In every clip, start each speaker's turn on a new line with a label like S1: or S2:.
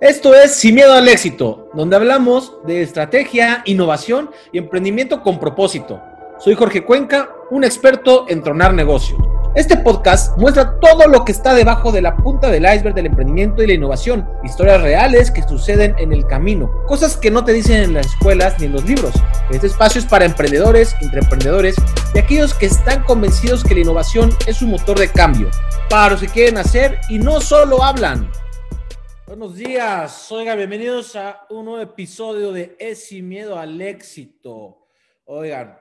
S1: Esto es Sin Miedo al Éxito, donde hablamos de estrategia, innovación y emprendimiento con propósito. Soy Jorge Cuenca, un experto en tronar negocios. Este podcast muestra todo lo que está debajo de la punta del iceberg del emprendimiento y la innovación, historias reales que suceden en el camino, cosas que no te dicen en las escuelas ni en los libros. Este espacio es para emprendedores, intraemprendedores y aquellos que están convencidos que la innovación es un motor de cambio, para los que quieren hacer y no solo hablan. Buenos días, oigan, bienvenidos a un nuevo episodio de Es sin miedo al éxito. Oigan,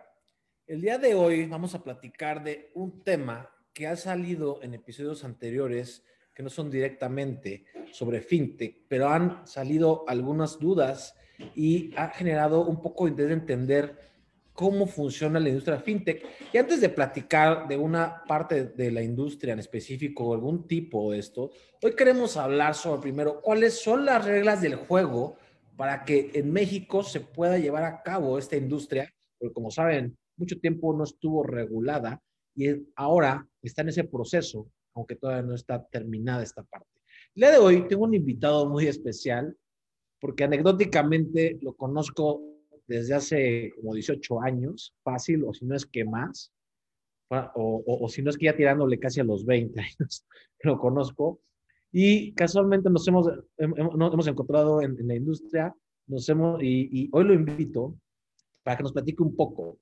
S1: el día de hoy vamos a platicar de un tema que ha salido en episodios anteriores que no son directamente sobre fintech, pero han salido algunas dudas y ha generado un poco de entender cómo funciona la industria fintech. Y antes de platicar de una parte de la industria en específico o algún tipo de esto, hoy queremos hablar sobre primero cuáles son las reglas del juego para que en México se pueda llevar a cabo esta industria, porque como saben, mucho tiempo no estuvo regulada y ahora está en ese proceso, aunque todavía no está terminada esta parte. El día de hoy tengo un invitado muy especial, porque anecdóticamente lo conozco desde hace como 18 años, fácil, o si no es que más, o, o, si no es que ya tirándole casi a los 20 años, lo conozco. Y casualmente nos hemos, hemos encontrado en, la industria, nos hemos, y, y hoy lo invito para que nos platique un poco.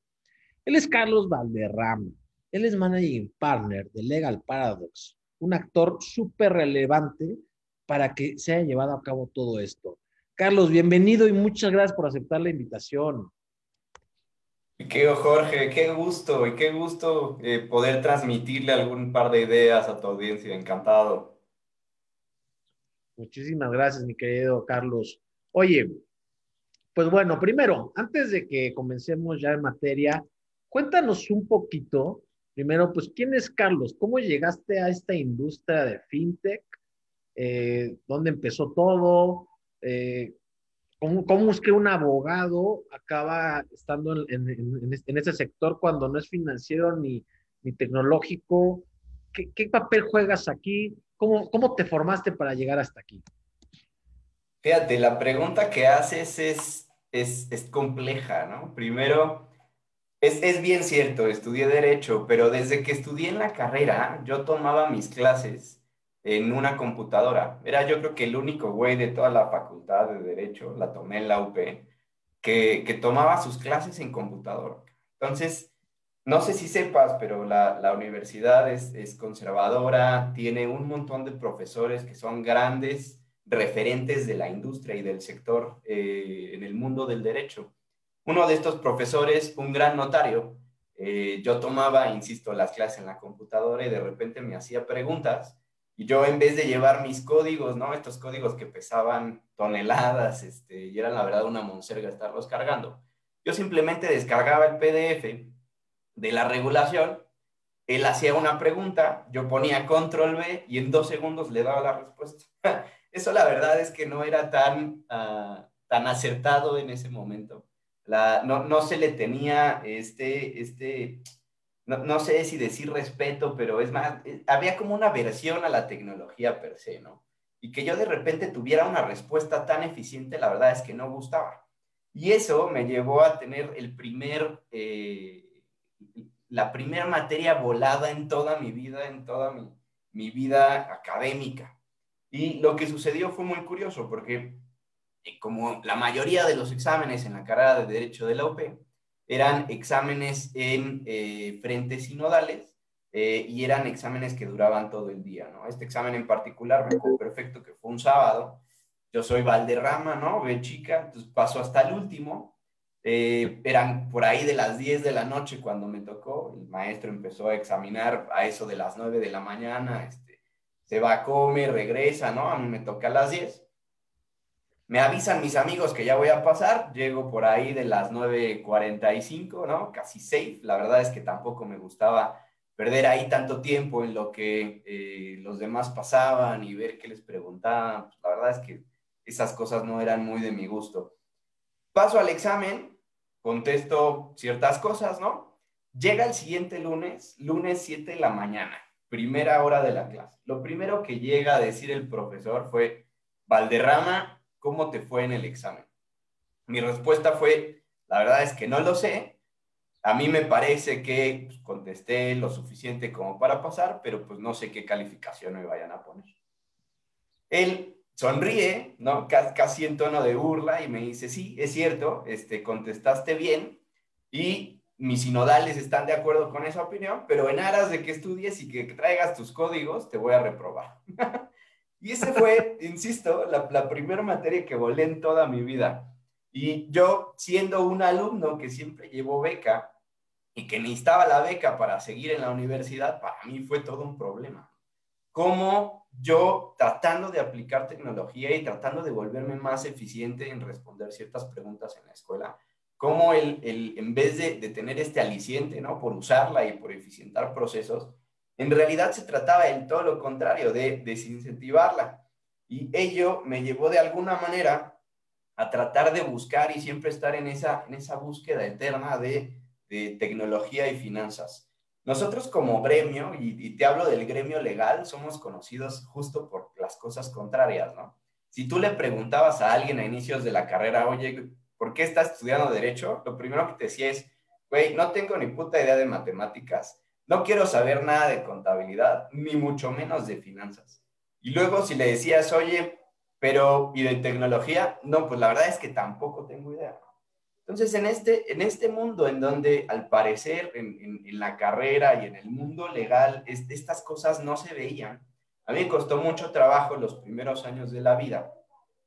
S1: Él es Carlos Valderrama. Él es managing partner de Legal Paradox, un actor súper relevante para que se haya llevado a cabo todo esto. Carlos, bienvenido y muchas gracias por aceptar la invitación.
S2: Qué Jorge, qué gusto y qué gusto eh, poder transmitirle algún par de ideas a tu audiencia. Encantado.
S1: Muchísimas gracias, mi querido Carlos. Oye, pues bueno, primero, antes de que comencemos ya en materia, cuéntanos un poquito, primero, pues, ¿quién es Carlos? ¿Cómo llegaste a esta industria de fintech? Eh, ¿Dónde empezó todo? Eh, ¿cómo, ¿cómo, es que un abogado acaba estando en, ese sector cuando no es financiero ni, ni tecnológico? ¿Qué, ¿Qué, papel juegas aquí? ¿Cómo, ¿Cómo te formaste para llegar hasta aquí?
S2: Fíjate, la pregunta que haces es, es, es compleja, ¿no? Primero, es, es, bien cierto, estudié derecho, pero desde que estudié en la carrera, yo tomaba mis clases en una computadora. Era yo creo que el único güey de toda la facultad de Derecho, la tomé en la UP, que, que tomaba sus clases en computadora. Entonces, no sé si sepas, pero la, la universidad es, es, conservadora, tiene un montón de profesores que son grandes referentes de la industria y del sector eh, en el mundo del derecho. Uno de estos profesores, un gran notario, eh, yo tomaba, insisto, las clases en la computadora y de repente me hacía preguntas y yo en vez de llevar mis códigos, ¿no? Estos códigos que pesaban toneladas, este, y eran la verdad una monserga estarlos cargando, yo simplemente descargaba el PDF de la regulación, él hacía una pregunta, yo ponía control B y en dos segundos le daba la respuesta. Eso la verdad es que no era tan, uh, tan acertado en ese momento. La, no, no se le tenía este, este, no, no, sé si decir respeto, pero es más, eh, había como una versión a la tecnología per se, ¿no? Y que yo de repente tuviera una respuesta tan eficiente, la verdad es que no gustaba. Y eso me llevó a tener el primer, eh, la primera materia volada en toda mi vida, en toda mi, mi vida académica. Y lo que sucedió fue muy curioso, porque eh, como la mayoría de los exámenes en la carrera de Derecho de la UP, eran exámenes en eh, frentes sinodales eh, y eran exámenes que duraban todo el día, ¿no? Este examen en particular me acuerdo perfecto que fue un sábado. Yo soy Valderrama, ¿no? Ve chica, entonces paso hasta el último. Eh, eran por ahí de las 10 de la noche cuando me tocó. El maestro empezó a examinar a eso de las 9 de la mañana. Este, se va a regresa, ¿no? A mí me toca a las 10 me avisan mis amigos que ya voy a pasar, llego por ahí de las 9.45, ¿no? Casi safe. La verdad es que tampoco me gustaba perder ahí tanto tiempo en lo que eh, los demás pasaban y ver qué les preguntaban. Pues, la verdad es que esas cosas no eran muy de mi gusto. Paso al examen, contesto ciertas cosas, ¿no? Llega el siguiente lunes, lunes 7 de la mañana, primera hora de la clase. Lo primero que llega a decir el profesor fue, Valderrama, ¿cómo te fue en el examen? Mi respuesta fue, la verdad es que no lo sé. A mí me parece que pues, contesté lo suficiente como para pasar, pero pues no sé qué calificación me vayan a poner. Él sonríe, ¿no? Casi en tono de burla y me dice, sí, es cierto, este, contestaste bien y mis sinodales están de acuerdo con esa opinión, pero en aras de que estudies y que traigas tus códigos, te voy a reprobar. y ese fue, insisto, la, primera materia que volé en toda mi vida. Y yo, siendo un alumno que siempre llevó beca y que necesitaba la beca para seguir en la universidad, para mí fue todo un problema. Cómo yo, tratando de aplicar tecnología y tratando de volverme más eficiente en responder ciertas preguntas en la escuela, cómo el, el, en vez de, de, tener este aliciente, ¿no? Por usarla y por eficientar procesos, en realidad se trataba en todo lo contrario, de desincentivarla. Y ello me llevó de alguna manera a tratar de buscar y siempre estar en esa, en esa búsqueda eterna de, de tecnología y finanzas. Nosotros como gremio, y, y, te hablo del gremio legal, somos conocidos justo por las cosas contrarias, ¿no? Si tú le preguntabas a alguien a inicios de la carrera, oye, ¿por qué estás estudiando derecho? Lo primero que te decía es, güey, no tengo ni puta idea de matemáticas, no quiero saber nada de contabilidad, ni mucho menos de finanzas. Y luego si le decías, oye, pero ¿y de tecnología? No, pues la verdad es que tampoco tengo idea. Entonces, en este, en este mundo en donde al parecer en, la carrera y en el mundo legal es, estas cosas no se veían, a mí me costó mucho trabajo los primeros años de la vida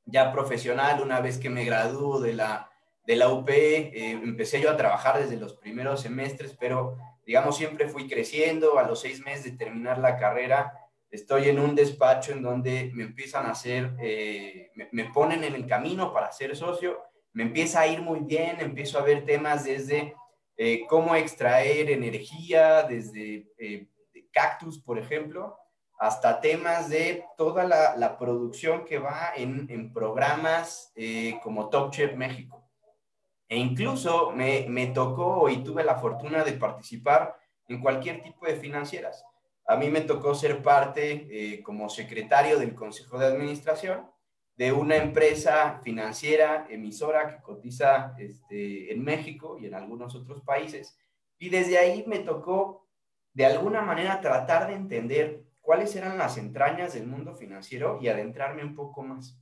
S2: ya profesional, una vez que me graduó de la, de la UP, eh, empecé yo a trabajar desde los primeros semestres, pero digamos, siempre fui creciendo. A los seis meses de terminar la carrera, estoy en un despacho en donde me empiezan a hacer, eh, me, me, ponen en el camino para ser socio, me empieza a ir muy bien, empiezo a ver temas desde eh, cómo extraer energía, desde eh, cactus, por ejemplo, hasta temas de toda la, producción que va en, en programas como Top Chef México. E incluso me, me, tocó y tuve la fortuna de participar en cualquier tipo de financieras. A mí me tocó ser parte eh, como secretario del Consejo de Administración de una empresa financiera emisora que cotiza este, en México y en algunos otros países. Y desde ahí me tocó de alguna manera tratar de entender cuáles eran las entrañas del mundo financiero y adentrarme un poco más.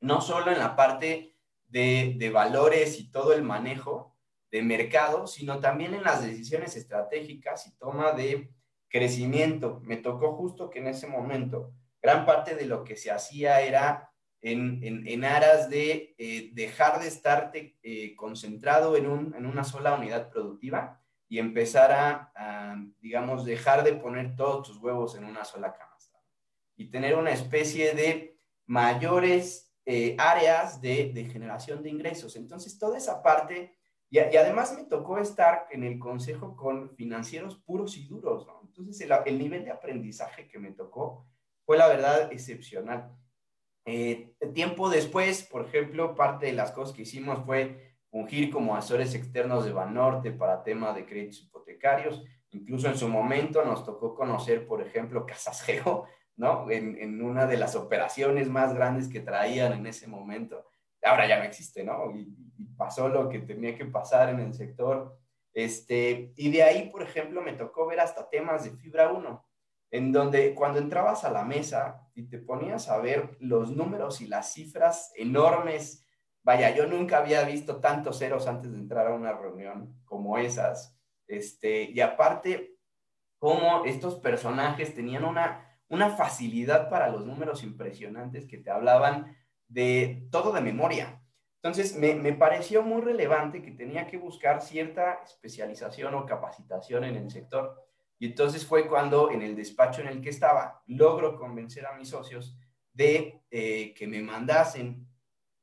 S2: No solo en la parte de, valores y todo el manejo de mercado, sino también en las decisiones estratégicas y toma de crecimiento. Me tocó justo que en ese momento gran parte de lo que se hacía era en, en, en aras de eh, dejar de estar eh, concentrado en, un, en una sola unidad productiva y empezar a, a, digamos, dejar de poner todos tus huevos en una sola canasta y tener una especie de mayores eh, áreas de, generación de ingresos. Entonces, toda esa parte, y, además me tocó estar en el consejo con financieros puros y duros. Entonces, el, el, nivel de aprendizaje que me tocó fue, la verdad, excepcional. Eh, tiempo después, por ejemplo, parte de las cosas que hicimos fue fungir como asesores externos de Banorte para tema de créditos hipotecarios. Incluso en su momento nos tocó conocer, por ejemplo, Casas Geo, ¿no? En, en, una de las operaciones más grandes que traían en ese momento. Ahora ya no existe, ¿no? Y, y pasó lo que tenía que pasar en el sector. Este, y de ahí, por ejemplo, me tocó ver hasta temas de fibra 1, en donde cuando entrabas a la mesa y te ponías a ver los números y las cifras enormes vaya, yo nunca había visto tantos ceros antes de entrar a una reunión como esas. Este, y aparte, cómo estos personajes tenían una, una facilidad para los números impresionantes que te hablaban de todo de memoria. Entonces, me, me, pareció muy relevante que tenía que buscar cierta especialización o capacitación en el sector. Y entonces fue cuando en el despacho en el que estaba, logro convencer a mis socios de eh, que me mandasen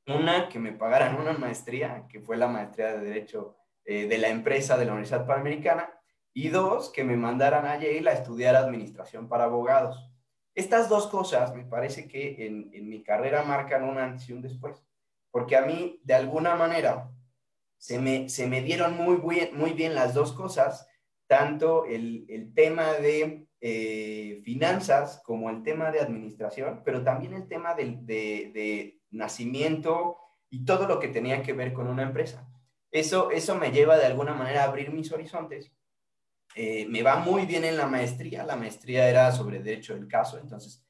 S2: una, que me pagaran una maestría, que fue la maestría de Derecho eh, de la empresa de la Universidad Panamericana, y dos, que me mandaran a Yale a estudiar Administración para Abogados. Estas dos cosas me parece que en, en mi carrera marcan un antes y un después, porque a mí, de alguna manera, se me, se me dieron muy bien, muy bien las dos cosas, tanto el, el tema de eh, finanzas como el tema de administración, pero también el tema de, de, nacimiento y todo lo que tenía que ver con una empresa. Eso, eso me lleva de alguna manera a abrir mis horizontes. Eh, me va muy bien en la maestría. La maestría era sobre derecho del caso, entonces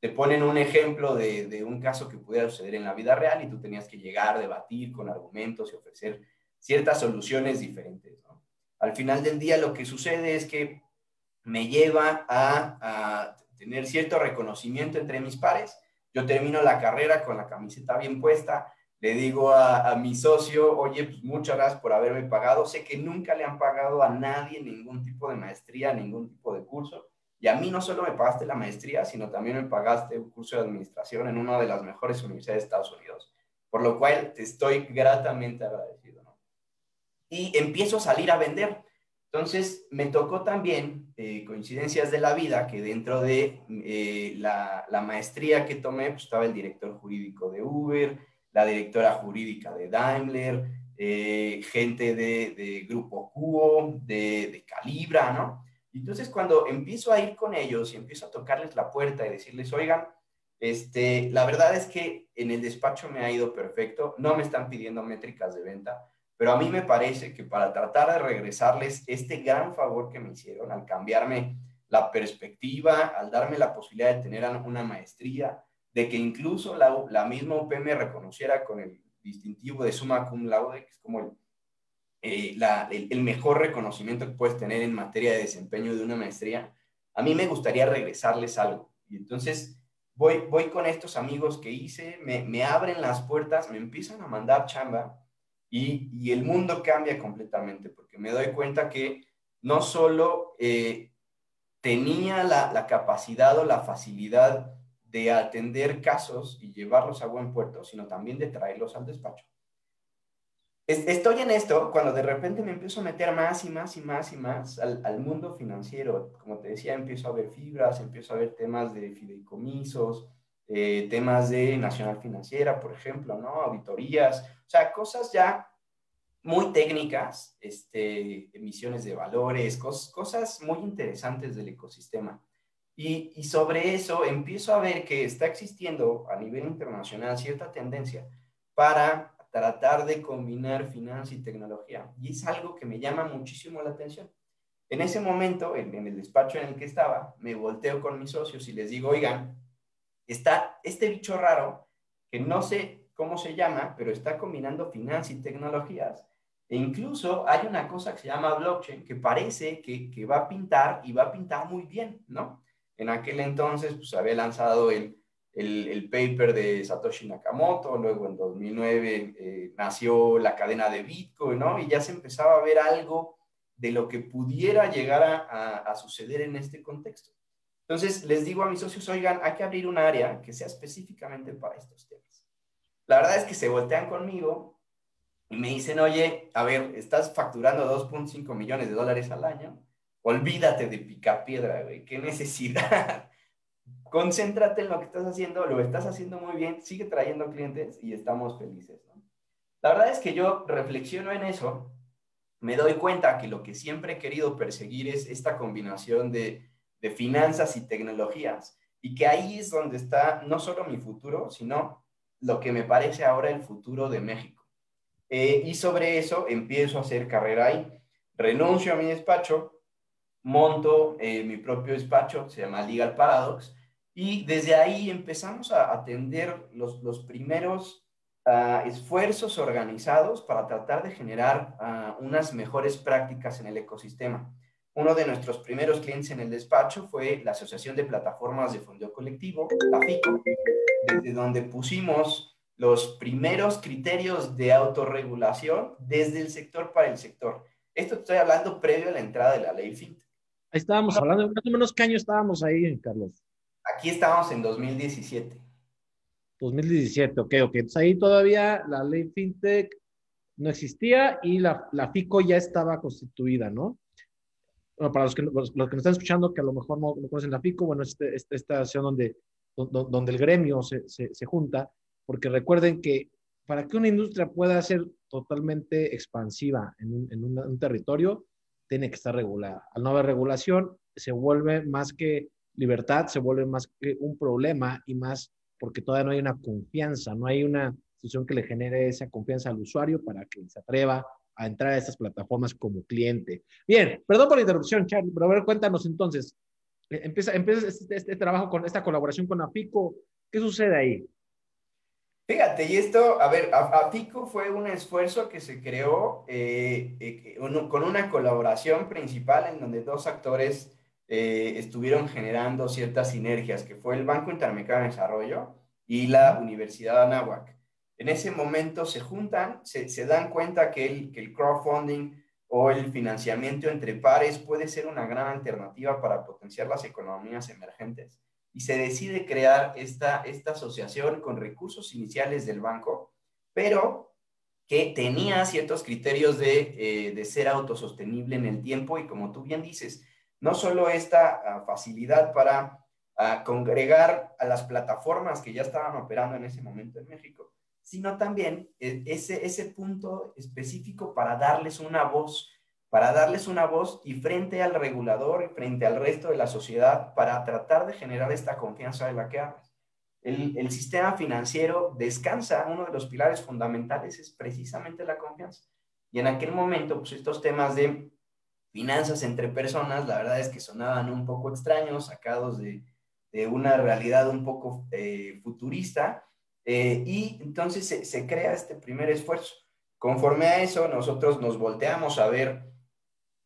S2: te ponen un ejemplo de, de, un caso que pudiera suceder en la vida real y tú tenías que llegar, debatir con argumentos y ofrecer ciertas soluciones diferentes. Al final del día lo que sucede es que me lleva a, tener cierto reconocimiento entre mis pares. Yo termino la carrera con la camiseta bien puesta, le digo a, a, mi socio, oye, pues muchas gracias por haberme pagado. Sé que nunca le han pagado a nadie ningún tipo de maestría, ningún tipo de curso. Y a mí no solo me pagaste la maestría, sino también me pagaste un curso de administración en una de las mejores universidades de Estados Unidos, por lo cual te estoy gratamente agradecido. Y empiezo a salir a vender. Entonces, me tocó también, eh, coincidencias de la vida, que dentro de eh, la, la, maestría que tomé, pues estaba el director jurídico de Uber, la directora jurídica de Daimler, eh, gente de, de, Grupo Cuo, de, de Calibra, ¿no? Entonces cuando empiezo a ir con ellos y empiezo a tocarles la puerta y decirles, oigan, este, la verdad es que en el despacho me ha ido perfecto, no me están pidiendo métricas de venta, pero a mí me parece que para tratar de regresarles este gran favor que me hicieron al cambiarme la perspectiva, al darme la posibilidad de tener una maestría, de que incluso la, la misma UP me reconociera con el distintivo de summa cum laude, que es como el eh, el, mejor reconocimiento que puedes tener en materia de desempeño de una maestría, a mí me gustaría regresarles algo. Y entonces voy, voy con estos amigos que hice, me, me abren las puertas, me empiezan a mandar chamba y, y, el mundo cambia completamente porque me doy cuenta que no solo eh, tenía la, la capacidad o la facilidad de atender casos y llevarlos a buen puerto, sino también de traerlos al despacho estoy en esto cuando de repente me empiezo a meter más y más y más y más al, mundo financiero. Como te decía, empiezo a ver fibras, empiezo a ver temas de fideicomisos, eh, temas de nacional financiera, por ejemplo, ¿no? Auditorías, o sea, cosas ya muy técnicas, este, emisiones de valores, cosas muy interesantes del ecosistema. Y, y sobre eso empiezo a ver que está existiendo a nivel internacional cierta tendencia para tratar de combinar finanzas y tecnología. Y es algo que me llama muchísimo la atención. En ese momento, en, el despacho en el que estaba, me volteo con mis socios y les digo, oigan, está este bicho raro que no sé cómo se llama, pero está combinando finanzas y tecnologías. E incluso hay una cosa que se llama blockchain que parece que, que va a pintar y va a pintar muy bien, ¿no? En aquel entonces, pues había lanzado el, el, paper de Satoshi Nakamoto, luego en 2009 eh, nació la cadena de Bitcoin, ¿no? Y ya se empezaba a ver algo de lo que pudiera llegar a, a, suceder en este contexto. Entonces, les digo a mis socios, oigan, hay que abrir un área que sea específicamente para estos temas. La verdad es que se voltean conmigo y me dicen, oye, a ver, estás facturando 2.5 millones de dólares al año, olvídate de picar piedra, güey, qué necesidad concéntrate en lo que estás haciendo, lo estás haciendo muy bien, sigue trayendo clientes y estamos felices. La verdad es que yo reflexiono en eso, me doy cuenta que lo que siempre he querido perseguir es esta combinación de, de finanzas y tecnologías y que ahí es donde está no solo mi futuro, sino lo que me parece ahora el futuro de México. Eh, y sobre eso empiezo a hacer carrera ahí. Renuncio a mi despacho, monto eh, mi propio despacho, se llama Legal Paradox, y desde ahí empezamos a atender los, los primeros uh, esfuerzos organizados para tratar de generar uh, unas mejores prácticas en el ecosistema. Uno de nuestros primeros clientes en el despacho fue la Asociación de Plataformas de Fondeo Colectivo, la FICO, desde donde pusimos los primeros criterios de autorregulación desde el sector para el sector. Esto estoy hablando previo a la entrada de la ley FIT.
S1: Ahí estábamos hablando, más o menos qué año estábamos ahí, Carlos.
S2: Aquí estábamos en 2017.
S1: 2017, ok, ok. Entonces ahí todavía la ley FinTech no existía y la, la FICO ya estaba constituida, ¿no? Bueno, para los que, los, que nos están escuchando que a lo mejor no, conocen la FICO, bueno, es este, este, esta estación donde, donde el gremio se, se, se, junta, porque recuerden que para que una industria pueda ser totalmente expansiva en un, en un, un territorio, tiene que estar regulada. Al no haber regulación, se vuelve más que libertad, se vuelve más que un problema y más porque todavía no hay una confianza, no hay una institución que le genere esa confianza al usuario para que se atreva a entrar a estas plataformas como cliente. Bien, perdón por la interrupción, Charlie, pero a ver, cuéntanos entonces, eh, empieza, empieza este, este, trabajo con esta colaboración con Apico, ¿qué sucede ahí?
S2: Fíjate, y esto, a ver, Apico fue un esfuerzo que se creó eh, eh, con una colaboración principal en donde dos actores estuvieron generando ciertas sinergias, que fue el Banco Interamericano de Desarrollo y la Universidad de Anáhuac en ese momento se juntan, se, dan cuenta que el, que el crowdfunding o el financiamiento entre pares puede ser una gran alternativa para potenciar las economías emergentes. Y se decide crear esta, esta asociación con recursos iniciales del banco, pero que tenía ciertos criterios de, eh, de ser autosostenible en el tiempo y como tú bien dices, no solo esta ah, facilidad para ah, congregar a las plataformas que ya estaban operando en ese momento en México, sino también e, ese, ese punto específico para darles una voz, para darles una voz y frente al regulador y frente al resto de la sociedad para tratar de generar esta confianza de la que hablas. El, el sistema financiero descansa, uno de los pilares fundamentales es precisamente la confianza. Y en aquel momento, pues estos temas de finanzas entre personas, la verdad es que sonaban un poco extraños, sacados de, de una realidad un poco eh, futurista, eh, y entonces se, crea este primer esfuerzo. Conforme a eso, nosotros nos volteamos a ver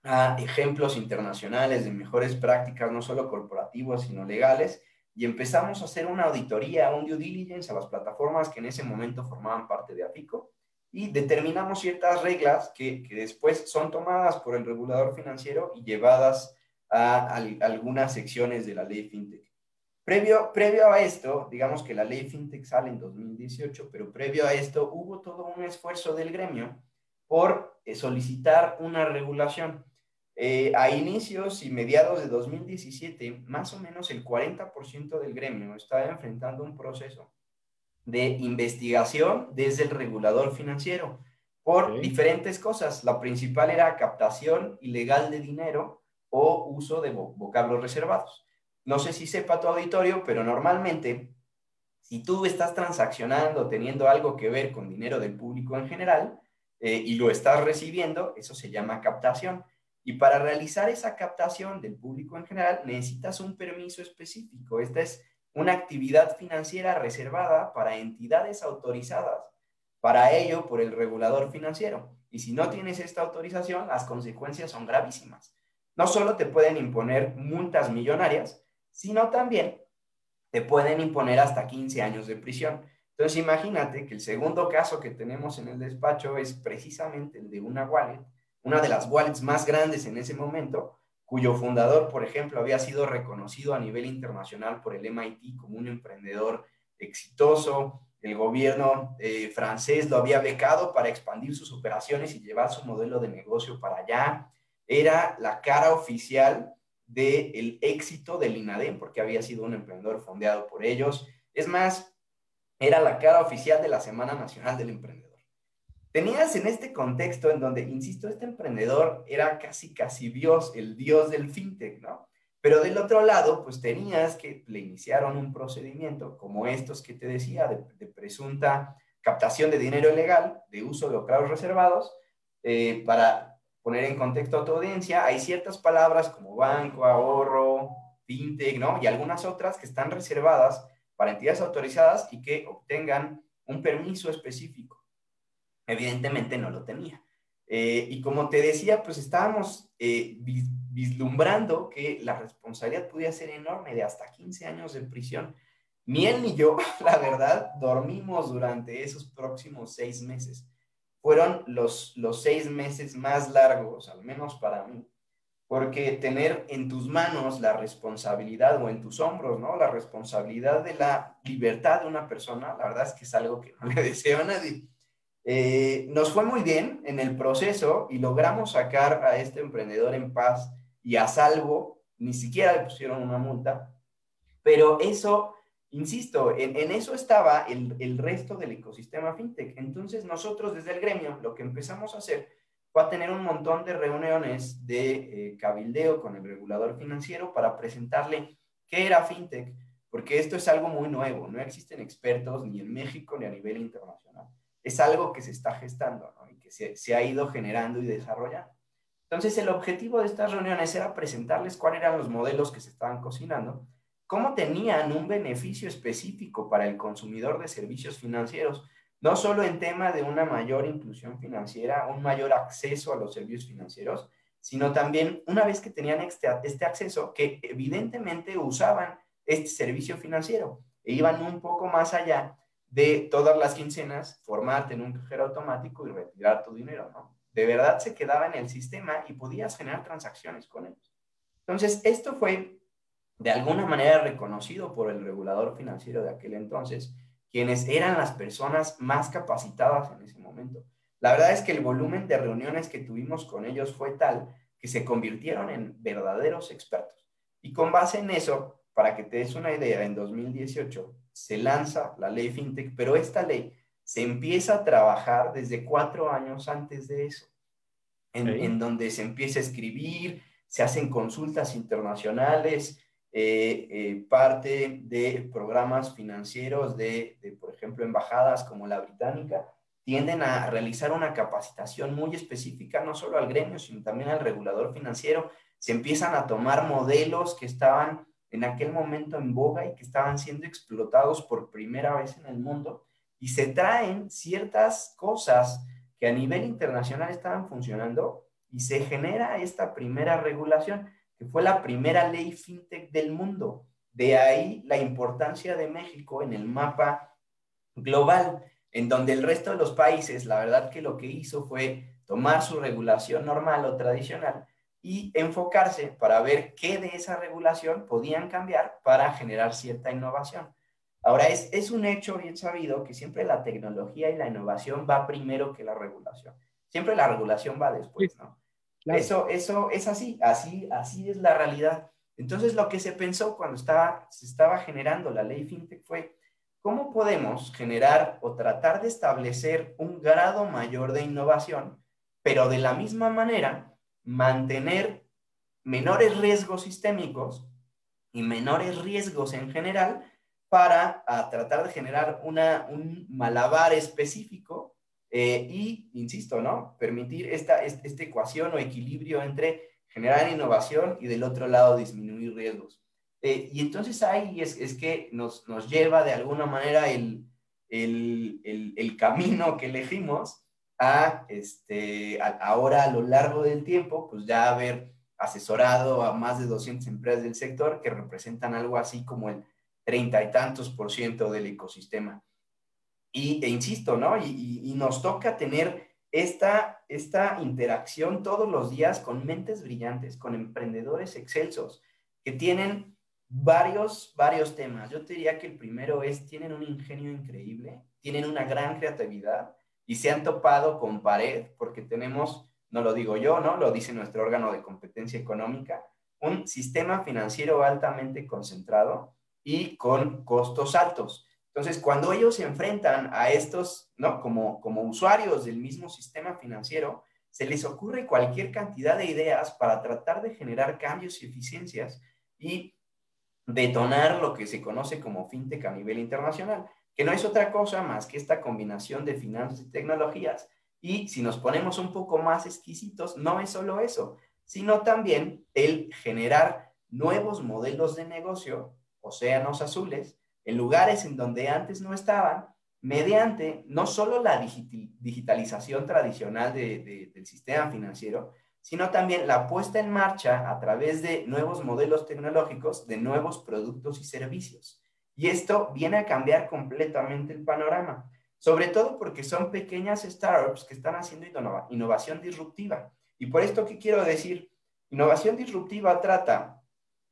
S2: a ejemplos internacionales de mejores prácticas, no solo corporativas, sino legales, y empezamos a hacer una auditoría, un due diligence a las plataformas que en ese momento formaban parte de APICO, y determinamos ciertas reglas que, que después son tomadas por el regulador financiero y llevadas a, a algunas secciones de la ley FinTech. Previo, previo a esto, digamos que la ley FinTech sale en 2018, pero previo a esto hubo todo un esfuerzo del gremio por eh, solicitar una regulación. Eh, a inicios y mediados de 2017, más o menos el 40% del gremio estaba enfrentando un proceso de investigación desde el regulador financiero por diferentes cosas. La principal era captación ilegal de dinero o uso de vocablos reservados. No sé si sepa tu auditorio, pero normalmente, si tú estás transaccionando, teniendo algo que ver con dinero del público en general, eh, y lo estás recibiendo, eso se llama captación. Y para realizar esa captación del público en general, necesitas un permiso específico. Esta es una actividad financiera reservada para entidades autorizadas, para ello por el regulador financiero. Y si no tienes esta autorización, las consecuencias son gravísimas. No solo te pueden imponer multas millonarias, sino también te pueden imponer hasta 15 años de prisión. Entonces imagínate que el segundo caso que tenemos en el despacho es precisamente el de una wallet, una de las wallets más grandes en ese momento, cuyo fundador, por ejemplo, había sido reconocido a nivel internacional por el MIT como un emprendedor exitoso. El gobierno eh, francés lo había becado para expandir sus operaciones y llevar su modelo de negocio para allá. Era la cara oficial del éxito del INADEM, porque había sido un emprendedor fondeado por ellos. Es más, era la cara oficial de la Semana Nacional del Emprendedor. Tenías en este contexto en donde, insisto, este emprendedor era casi, casi Dios, el Dios del fintech, ¿no? Pero del otro lado, pues tenías que le iniciaron un procedimiento como estos que te decía, de, presunta captación de dinero ilegal, de uso de oclavos reservados, eh, para poner en contexto a tu audiencia, hay ciertas palabras como banco, ahorro, fintech, ¿no? Y algunas otras que están reservadas para entidades autorizadas y que obtengan un permiso específico. Evidentemente no lo tenía. Eh, y como te decía, pues estábamos eh, vislumbrando que la responsabilidad podía ser enorme, de hasta 15 años de prisión. Ni él ni yo, la verdad, dormimos durante esos próximos seis meses fueron los, los seis meses más largos, al menos para mí, porque tener en tus manos la responsabilidad o en tus hombros, ¿no? La responsabilidad de la libertad de una persona, la verdad es que es algo que no le deseo a nadie. Eh, nos fue muy bien en el proceso y logramos sacar a este emprendedor en paz y a salvo, ni siquiera le pusieron una multa, pero eso Insisto, en, eso estaba el, resto del ecosistema fintech. Entonces nosotros desde el gremio lo que empezamos a hacer fue a tener un montón de reuniones de eh, cabildeo con el regulador financiero para presentarle qué era fintech, porque esto es algo muy nuevo, no existen expertos ni en México ni a nivel internacional. Es algo que se está gestando y que se, ha ido generando y desarrollando. Entonces, el objetivo de estas reuniones era presentarles cuáles eran los modelos que se estaban cocinando, cómo tenían un beneficio específico para el consumidor de servicios financieros, no solo en tema de una mayor inclusión financiera, un mayor acceso a los servicios financieros, sino también una vez que tenían este, este acceso, que evidentemente usaban este servicio financiero e iban un poco más allá de todas las quincenas, formarte en un cajero automático y retirar tu dinero, ¿no? de verdad se quedaba en el sistema y podías generar transacciones con ellos. Entonces, esto fue de alguna manera reconocido por el regulador financiero de aquel entonces, quienes eran las personas más capacitadas en ese momento. La verdad es que el volumen de reuniones que tuvimos con ellos fue tal que se convirtieron en verdaderos expertos. Y con base en eso, para que te des una idea, en 2018 se lanza la ley FinTech, pero esta ley se empieza a trabajar desde cuatro años antes de eso, en, donde se empieza a escribir, se hacen consultas internacionales, eh, eh, parte de programas financieros de, de, por ejemplo, embajadas como la británica, tienden a realizar una capacitación muy específica, no solo al gremio, sino también al regulador financiero. Se empiezan a tomar modelos que estaban en aquel momento en boga y que estaban siendo explotados por primera vez en el mundo y se traen ciertas cosas que a nivel internacional estaban funcionando y se genera esta primera regulación, que fue la primera ley fintech del mundo. De ahí la importancia de México en el mapa global, en donde el resto de los países, la verdad que lo que hizo fue tomar su regulación normal o tradicional y enfocarse para ver qué de esa regulación podían cambiar para generar cierta innovación. Ahora, es, es un hecho bien sabido que siempre la tecnología y la innovación va primero que la regulación. Siempre la regulación va después, ¿no? Eso, eso es así, así, así es la realidad. Entonces, lo que se pensó cuando estaba, se estaba generando la ley FinTech fue, ¿cómo podemos generar o tratar de establecer un grado mayor de innovación, pero de la misma manera mantener menores riesgos sistémicos y menores riesgos en general para tratar de generar una, un malabar específico eh, y, insisto, ¿no? Permitir esta, esta ecuación o equilibrio entre generar innovación y del otro lado disminuir riesgos. Eh, y entonces ahí es, es que nos, nos, lleva de alguna manera el, el, el, camino que elegimos a, este, ahora a lo largo del tiempo, pues ya haber asesorado a más de 200 empresas del sector que representan algo así como el treinta y tantos por ciento del ecosistema. Y, e insisto, ¿no? Y, nos toca tener esta, esta interacción todos los días con mentes brillantes, con emprendedores excelsos, que tienen varios, varios temas. Yo te diría que el primero es, tienen un ingenio increíble, tienen una gran creatividad y se han topado con pared porque tenemos, no lo digo yo, ¿no? Lo dice nuestro órgano de competencia económica, un sistema financiero altamente concentrado y con costos altos. Entonces, cuando ellos se enfrentan a estos, ¿no? Como, como usuarios del mismo sistema financiero, se les ocurre cualquier cantidad de ideas para tratar de generar cambios y eficiencias y detonar lo que se conoce como fintech a nivel internacional, que no es otra cosa más que esta combinación de finanzas y tecnologías. Y si nos ponemos un poco más exquisitos, no es solo eso, sino también el generar nuevos modelos de negocio océanos azules, en lugares en donde antes no estaban, mediante no solo la digitalización tradicional del sistema financiero, sino también la puesta en marcha a través de nuevos modelos tecnológicos de nuevos productos y servicios. Y esto viene a cambiar completamente el panorama, sobre todo porque son pequeñas startups que están haciendo innovación disruptiva. Y por esto, ¿qué quiero decir? Innovación disruptiva trata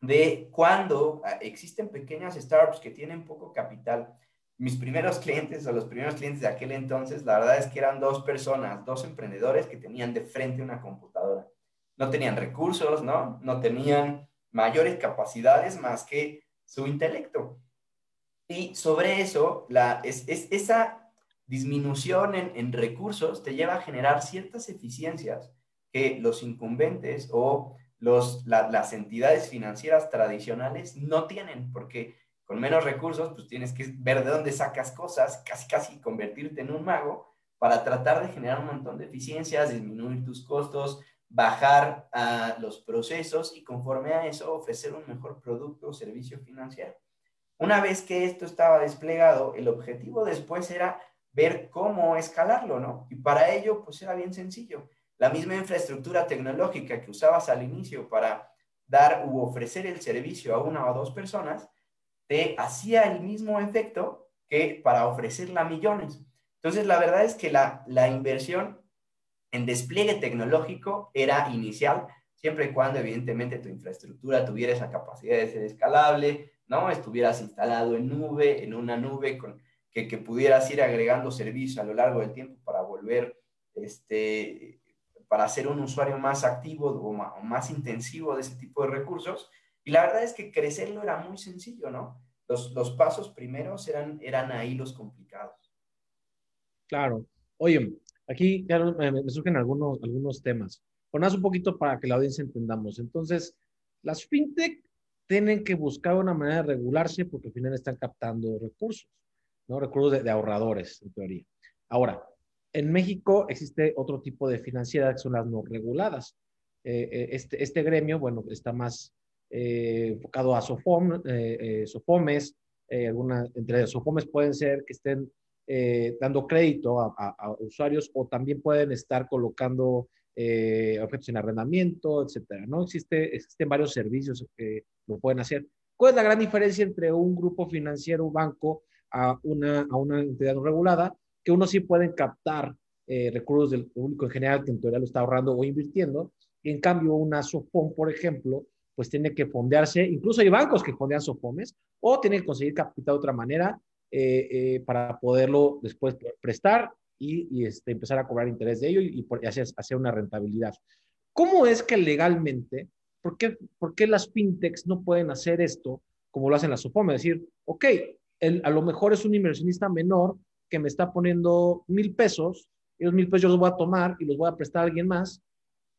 S2: de cuando ah, existen pequeñas startups que tienen poco capital. Mis primeros clientes o los primeros clientes de aquel entonces, la verdad es que eran dos personas, dos emprendedores que tenían de frente una computadora. No tenían recursos, ¿no? No tenían mayores capacidades más que su intelecto. Y sobre eso, la, es, esa disminución en, recursos te lleva a generar ciertas eficiencias que los incumbentes o los, las entidades financieras tradicionales no tienen, porque con menos recursos, pues tienes que ver de dónde sacas cosas, casi casi convertirte en un mago para tratar de generar un montón de eficiencias, disminuir tus costos, bajar los procesos y conforme a eso ofrecer un mejor producto o servicio financiero. Una vez que esto estaba desplegado, el objetivo después era ver cómo escalarlo, ¿no? Y para ello, pues era bien sencillo. La misma infraestructura tecnológica que usabas al inicio para dar u ofrecer el servicio a una o dos personas, te hacía el mismo efecto que para ofrecerla a millones. Entonces, la verdad es que la, la inversión en despliegue tecnológico era inicial, siempre y cuando evidentemente tu infraestructura tuviera esa capacidad de ser escalable, ¿no? Estuvieras instalado en nube, en una nube con, que, que pudieras ir agregando servicios a lo largo del tiempo para volver, este, para ser un usuario más activo o más, intensivo de ese tipo de recursos. Y la verdad es que crecerlo era muy sencillo, ¿no? Los, los pasos primeros eran, eran ahí los complicados.
S1: Claro. Oye, aquí me, surgen algunos, algunos temas. Ponás un poquito para que la audiencia entendamos. Entonces, las fintech tienen que buscar una manera de regularse porque al final están captando recursos, ¿no? Recursos de, ahorradores, en teoría. Ahora, en México existe otro tipo de financieras que son las no reguladas. Eh, eh, este, este gremio, bueno, está más eh, enfocado a SOFOM, SOFOMES, alguna, entre SOFOMES pueden ser que estén eh, dando crédito a, usuarios o también pueden estar colocando eh, en arrendamiento, etcétera, ¿no? Existe, existen varios servicios que lo pueden hacer. ¿Cuál es la gran diferencia entre un grupo financiero, un banco, a una, a una entidad regulada? Que uno sí pueden captar eh, recursos del público en general, que en teoría lo está ahorrando o invirtiendo, y en cambio una SOFOM, por ejemplo, pues tiene que fondearse, incluso hay bancos que fondean SOFOMES, o tienen que conseguir capital de otra manera, eh, eh, para poderlo después prestar y, este, empezar a cobrar interés de ello y, hacer, una rentabilidad. ¿Cómo es que legalmente, por qué, las fintechs no pueden hacer esto como lo hacen las SOFOM? Es decir, ok, a lo mejor es un inversionista menor que me está poniendo mil pesos, y los mil pesos yo los voy a tomar y los voy a prestar a alguien más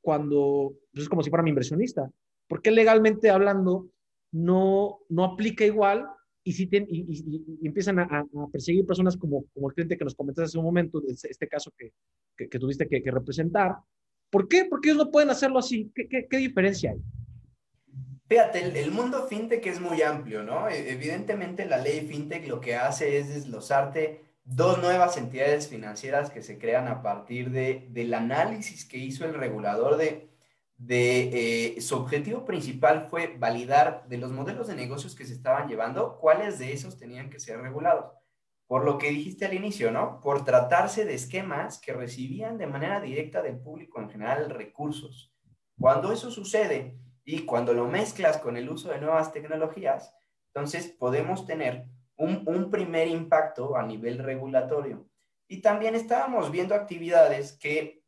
S1: cuando pues, es como si fuera mi inversionista. ¿Por qué legalmente hablando no, no aplica igual y, si y, empiezan a, perseguir personas como, como el cliente que nos comentaste hace un momento, este, este caso que, que, tuviste que, representar. ¿Por qué? Porque ellos no pueden hacerlo así. ¿Qué, qué, diferencia hay?
S2: Fíjate, el, el, mundo fintech es muy amplio, ¿no? E, evidentemente la ley fintech lo que hace es desglosarte dos nuevas entidades financieras que se crean a partir de, del análisis que hizo el regulador de de eh, su objetivo principal fue validar de los modelos de negocios que se estaban llevando, cuáles de esos tenían que ser regulados. Por lo que dijiste al inicio, ¿no? Por tratarse de esquemas que recibían de manera directa del público en general recursos. Cuando eso sucede y cuando lo mezclas con el uso de nuevas tecnologías, entonces podemos tener un, un primer impacto a nivel regulatorio. Y también estábamos viendo actividades que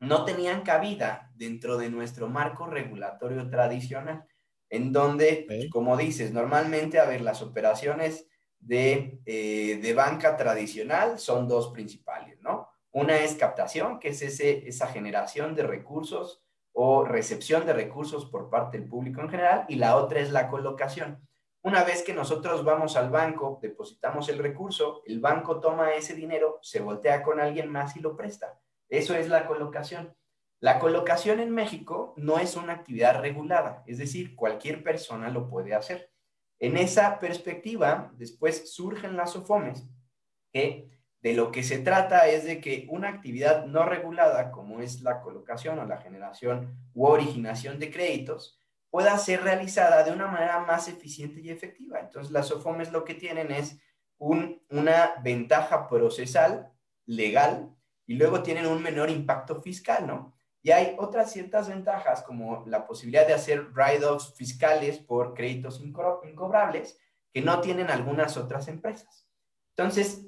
S2: no tenían cabida dentro de nuestro marco regulatorio tradicional, en donde, como dices, normalmente, a ver, las operaciones de, eh, de, banca tradicional son dos principales, ¿no? Una es captación, que es ese, esa generación de recursos o recepción de recursos por parte del público en general, y la otra es la colocación. Una vez que nosotros vamos al banco, depositamos el recurso, el banco toma ese dinero, se voltea con alguien más y lo presta. Eso es la colocación. La colocación en México no es una actividad regulada, es decir, cualquier persona lo puede hacer. En esa perspectiva, después surgen las OFOMES, que de lo que se trata es de que una actividad no regulada, como es la colocación o la generación u originación de créditos, pueda ser realizada de una manera más eficiente y efectiva. Entonces, las OFOMES lo que tienen es una ventaja procesal legal y luego tienen un menor impacto fiscal, ¿no? Y hay otras ciertas ventajas como la posibilidad de hacer write-offs fiscales por créditos incobrables que no tienen algunas otras empresas. Entonces,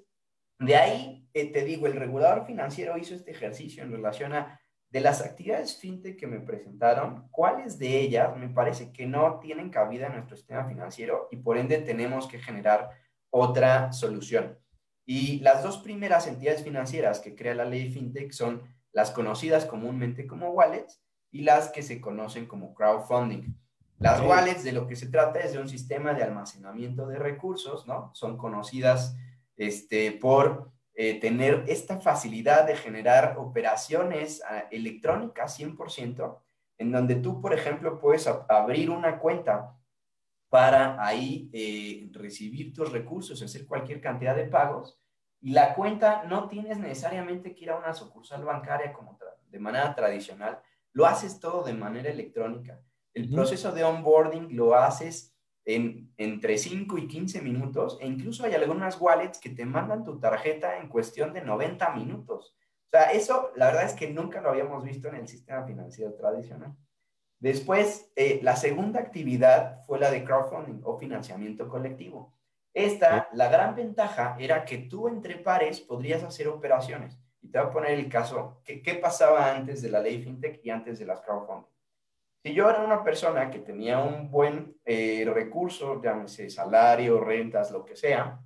S2: de ahí eh, te digo, el regulador financiero hizo este ejercicio en relación a de las actividades fintech que me presentaron, cuáles de ellas me parece que no tienen cabida en nuestro sistema financiero y por ende tenemos que generar otra solución. Y las dos primeras entidades financieras que crea la ley FinTech son las conocidas comúnmente como wallets y las que se conocen como crowdfunding. Las wallets de lo que se trata es de un sistema de almacenamiento de recursos, ¿no? Son conocidas este, por eh, tener esta facilidad de generar operaciones ah, electrónicas 100%, en donde tú, por ejemplo, puedes abrir una cuenta para ahí eh, recibir tus recursos, hacer cualquier cantidad de pagos, y la cuenta no tienes necesariamente que ir a una sucursal bancaria como de manera tradicional, lo haces todo de manera electrónica. El proceso de onboarding lo haces en entre 5 y 15 minutos e incluso hay algunas wallets que te mandan tu tarjeta en cuestión de 90 minutos. O sea, eso la verdad es que nunca lo habíamos visto en el sistema financiero tradicional. Después, eh, la segunda actividad fue la de crowdfunding o financiamiento colectivo. Esta, la gran ventaja era que tú entre pares podrías hacer operaciones. Y te voy a poner el caso, ¿qué, qué pasaba antes de la ley FinTech y antes de las crowdfunding? Si yo era una persona que tenía un buen eh, recurso, llámese salario, rentas, lo que sea,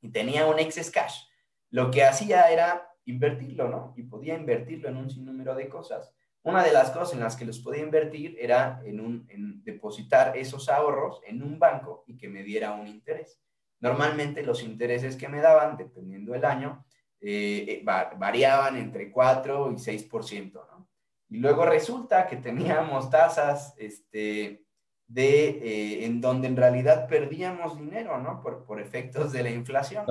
S2: y tenía un excess cash, lo que hacía era invertirlo, ¿no? Y podía invertirlo en un sinnúmero de cosas. Una de las cosas en las que los podía invertir era en, un, en depositar esos ahorros en un banco y que me diera un interés. Normalmente los intereses que me daban, dependiendo del año, eh, eh, variaban entre 4 y 6%, ¿no? Y luego resulta que teníamos tasas este, de, eh, en donde en realidad perdíamos dinero, ¿no? Por, por efectos de la inflación.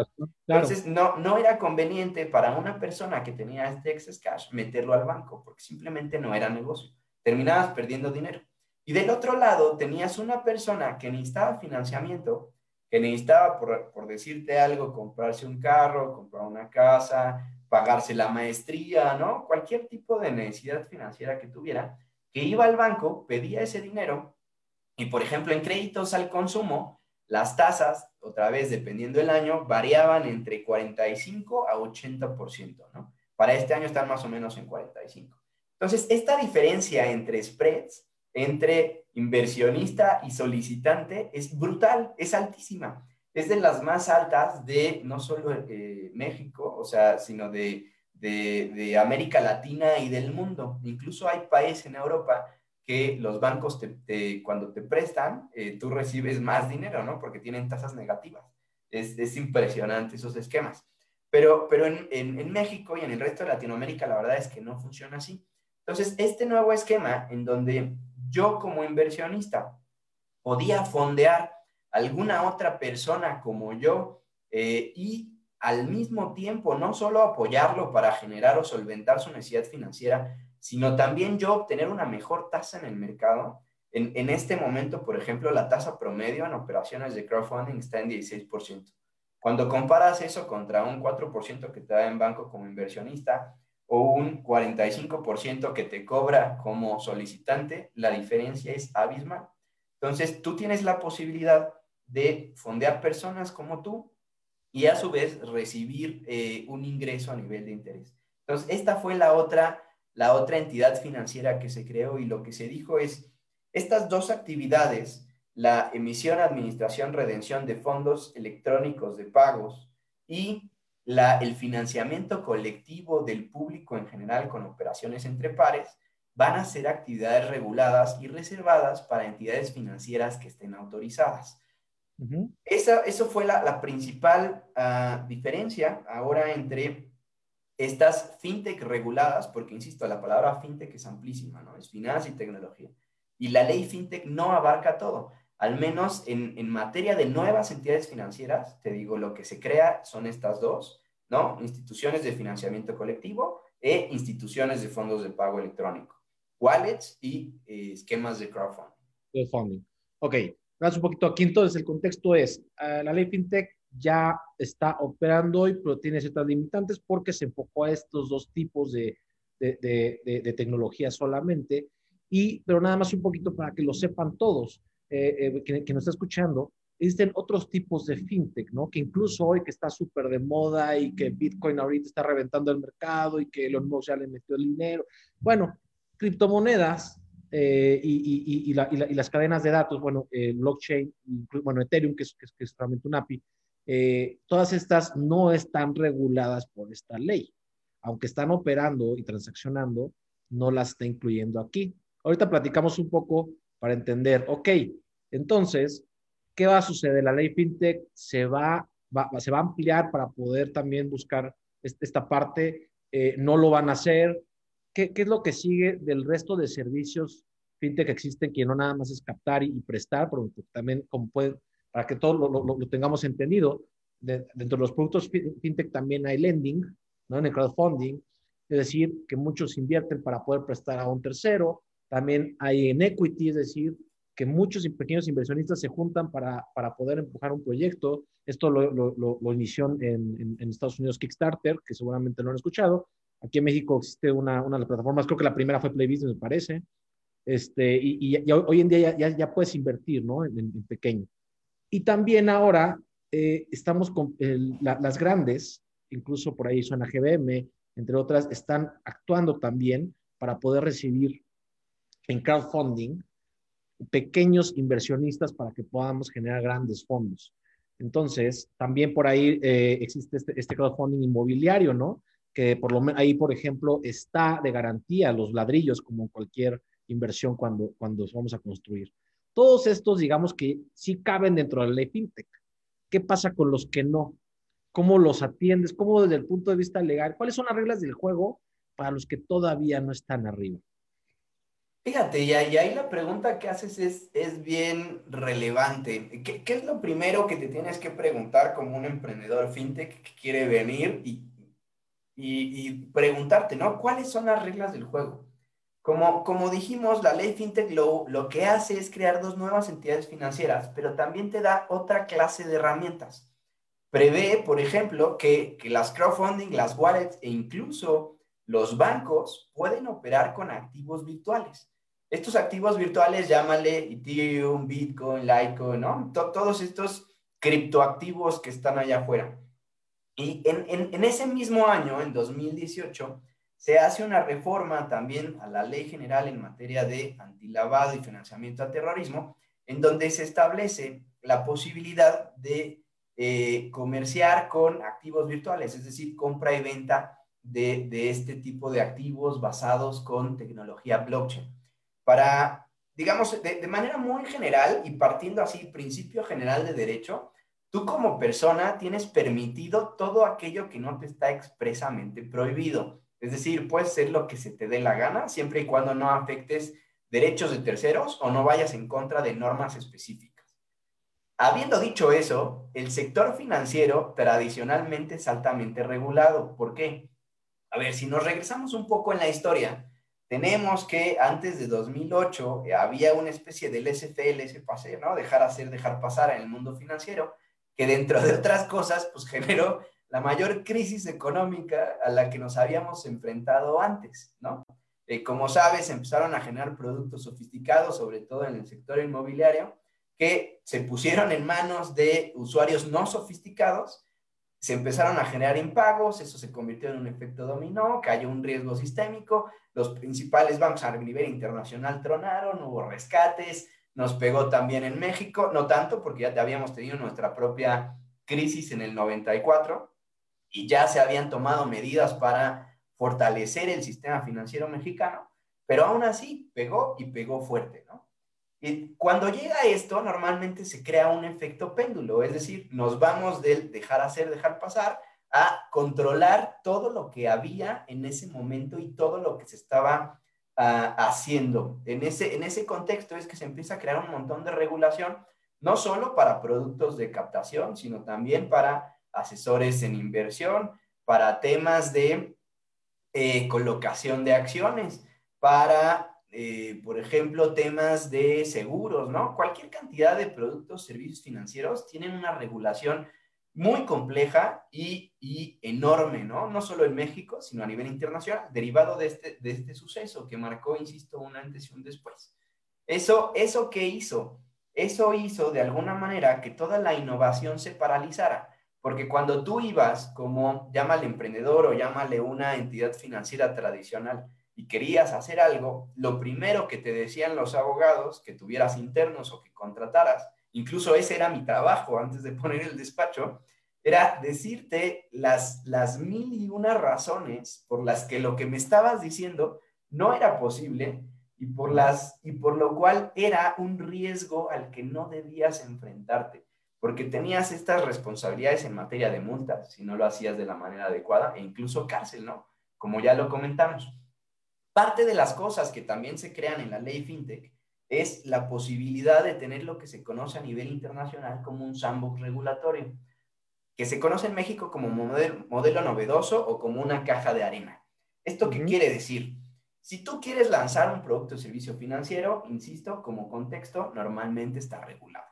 S2: Entonces, no, no era conveniente para una persona que tenía este excess cash meterlo al banco, porque simplemente no era negocio. Terminabas perdiendo dinero. Y del otro lado, tenías una persona que necesitaba financiamiento, que necesitaba, por, por decirte algo, comprarse un carro, comprar una casa, pagarse la maestría, ¿no? Cualquier tipo de necesidad financiera que tuviera, que iba al banco, pedía ese dinero y, por ejemplo, en créditos al consumo, las tasas, otra vez dependiendo del año, variaban entre 45 a 80%, ¿no? Para este año están más o menos en 45. Entonces, esta diferencia entre spreads, entre inversionista y solicitante, es brutal, es altísima es de las más altas de no solo eh, México, o sea, sino de, de, América Latina y del mundo. Incluso hay países en Europa que los bancos te, cuando te prestan, eh, tú recibes más dinero, ¿no? Porque tienen tasas negativas. Es, es impresionante esos esquemas. Pero, pero en, en, en, México y en el resto de Latinoamérica la verdad es que no funciona así. Entonces, este nuevo esquema en donde yo como inversionista podía fondear alguna otra persona como yo eh, y al mismo tiempo no solo apoyarlo para generar o solventar su necesidad financiera, sino también yo obtener una mejor tasa en el mercado. En, en este momento, por ejemplo, la tasa promedio en operaciones de crowdfunding está en 16%. Cuando comparas eso contra un 4% que te da en banco como inversionista o un 45% que te cobra como solicitante, la diferencia es abismal. Entonces, tú tienes la posibilidad de fondear personas como tú y a su vez recibir eh, un ingreso a nivel de interés. Entonces, esta fue la otra, la otra entidad financiera que se creó y lo que se dijo es, estas dos actividades, la emisión, administración, redención de fondos electrónicos de pagos y la, el financiamiento colectivo del público en general con operaciones entre pares, van a ser actividades reguladas y reservadas para entidades financieras que estén autorizadas. Esa, eso fue la, principal ah, diferencia ahora entre estas fintech reguladas, porque insisto, la palabra fintech es amplísima, ¿no? Es finanzas y tecnología. Y la ley fintech no abarca todo. Al menos en, en, materia de nuevas entidades financieras, te digo, lo que se crea son estas dos, ¿no? Instituciones de financiamiento colectivo e instituciones de fondos de pago electrónico, wallets y eh, esquemas de crowdfunding.
S1: Crowdfunding. Ok, un poquito aquí. Entonces, el contexto es, eh, la ley FinTech ya está operando hoy, pero tiene ciertas limitantes porque se enfocó a estos dos tipos de, de, de, tecnología solamente. Y, pero nada más un poquito para que lo sepan todos, eh, eh, que, que, nos está escuchando, existen otros tipos de fintech, ¿no? Que incluso hoy que está súper de moda y que Bitcoin ahorita está reventando el mercado y que Elon Musk ya le metió el dinero. Bueno, criptomonedas eh, y, las cadenas de datos, bueno, el blockchain, bueno, Ethereum, que es, que es, realmente un API, eh, todas estas no están reguladas por esta ley. Aunque están operando y transaccionando, no las está incluyendo aquí. Ahorita platicamos un poco para entender, ok, entonces, ¿qué va a suceder? La ley FinTech se va, se va a ampliar para poder también buscar esta parte, eh, no lo van a hacer. ¿Qué, ¿Qué, es lo que sigue del resto de servicios FinTech que existen, que no nada más es captar y, prestar, pero también como puede, para que todos lo, tengamos entendido, dentro de los productos FinTech también hay lending, ¿no? En el crowdfunding, es decir, que muchos invierten para poder prestar a un tercero, también hay en equity, es decir, que muchos pequeños inversionistas se juntan para, para poder empujar un proyecto. Esto lo, lo, inició en, Estados Unidos Kickstarter, que seguramente lo han escuchado. Aquí en México existe una, una de las plataformas, creo que la primera fue Play Business, me parece. Este, y, y, hoy en día ya, ya, puedes invertir ¿no? en, pequeño. Y también ahora eh, estamos con las grandes, incluso por ahí suena GBM, entre otras, están actuando también para poder recibir en crowdfunding pequeños inversionistas para que podamos generar grandes fondos. Entonces, también por ahí eh, existe este, este, crowdfunding inmobiliario, ¿no? Que por lo ahí, por ejemplo, está de garantía los ladrillos como cualquier inversión cuando, cuando vamos a construir. Todos estos, digamos que sí caben dentro de la ley FinTech. ¿Qué pasa con los que no? ¿Cómo los atiendes? ¿Cómo desde el punto de vista legal? ¿Cuáles son las reglas del juego para los que todavía no están arriba?
S2: Fíjate, y ahí la pregunta que haces es, es bien relevante. ¿Qué, ¿Qué, es lo primero que te tienes que preguntar como un emprendedor fintech que quiere venir y, y preguntarte, ¿no? ¿Cuáles son las reglas del juego? Como, como dijimos, la ley FinTech lo, lo que hace es crear dos nuevas entidades financieras, pero también te da otra clase de herramientas. Prevé, por ejemplo, que, que las crowdfunding, las wallets e incluso los bancos pueden operar con activos virtuales. Estos activos virtuales, llámale Ethereum, Bitcoin, Litecoin, ¿no? todos estos criptoactivos que están allá afuera. Y en, en, ese mismo año, en 2018, se hace una reforma también a la Ley General en materia de antilavado y financiamiento al terrorismo, en donde se establece la posibilidad de eh, comerciar con activos virtuales, es decir, compra y venta de, este tipo de activos basados con tecnología blockchain. Para, digamos, de, de manera muy general y partiendo así, principio general de derecho, tú como persona tienes permitido todo aquello que no te está expresamente prohibido. Es decir, puedes ser lo que se te dé la gana, siempre y cuando no afectes derechos de terceros o no vayas en contra de normas específicas. Habiendo dicho eso, el sector financiero tradicionalmente es altamente regulado. ¿Por qué? A ver, si nos regresamos un poco en la historia, tenemos que antes de 2008 eh, había una especie del SFL, ese pase, ¿no? Dejar hacer, dejar pasar en el mundo financiero, que dentro de otras cosas, pues generó la mayor crisis económica a la que nos habíamos enfrentado antes, ¿no? Eh, como sabes, empezaron a generar productos sofisticados, sobre todo en el sector inmobiliario, que se pusieron en manos de usuarios no sofisticados, se empezaron a generar impagos, eso se convirtió en un efecto dominó, cayó un riesgo sistémico, los principales bancos a nivel internacional tronaron, hubo rescates, nos pegó también en México, no tanto porque ya habíamos tenido nuestra propia crisis en el 94, y ya se habían tomado medidas para fortalecer el sistema financiero mexicano, pero aún así pegó y pegó fuerte, ¿no? Y cuando llega esto, normalmente se crea un efecto péndulo, es decir, nos vamos del dejar hacer, dejar pasar, a controlar todo lo que había en ese momento y todo lo que se estaba uh, haciendo. En ese, en ese contexto es que se empieza a crear un montón de regulación, no solo para productos de captación, sino también para asesores en inversión, para temas de eh, colocación de acciones, para, eh, por ejemplo, temas de seguros, ¿no? Cualquier cantidad de productos, servicios financieros tienen una regulación muy compleja y, enorme, ¿no? No solo en México, sino a nivel internacional, derivado de este, de este suceso que marcó, insisto, un antes y un después. Eso, ¿Eso qué hizo? Eso hizo de alguna manera que toda la innovación se paralizara. Porque cuando tú ibas como, llámale emprendedor o llámale una entidad financiera tradicional y querías hacer algo, lo primero que te decían los abogados, que tuvieras internos o que contrataras, incluso ese era mi trabajo antes de poner el despacho, era decirte las, las mil y una razones por las que lo que me estabas diciendo no era posible y por, las, y por lo cual era un riesgo al que no debías enfrentarte, porque tenías estas responsabilidades en materia de multas si no lo hacías de la manera adecuada e incluso cárcel, ¿no? Como ya lo comentamos. Parte de las cosas que también se crean en la ley FinTech es la posibilidad de tener lo que se conoce a nivel internacional como un sandbox regulatorio, que se conoce en México como modelo, modelo novedoso o como una caja de arena. ¿Esto qué quiere decir? Si tú quieres lanzar un producto o servicio financiero, insisto, como contexto, normalmente está regulado.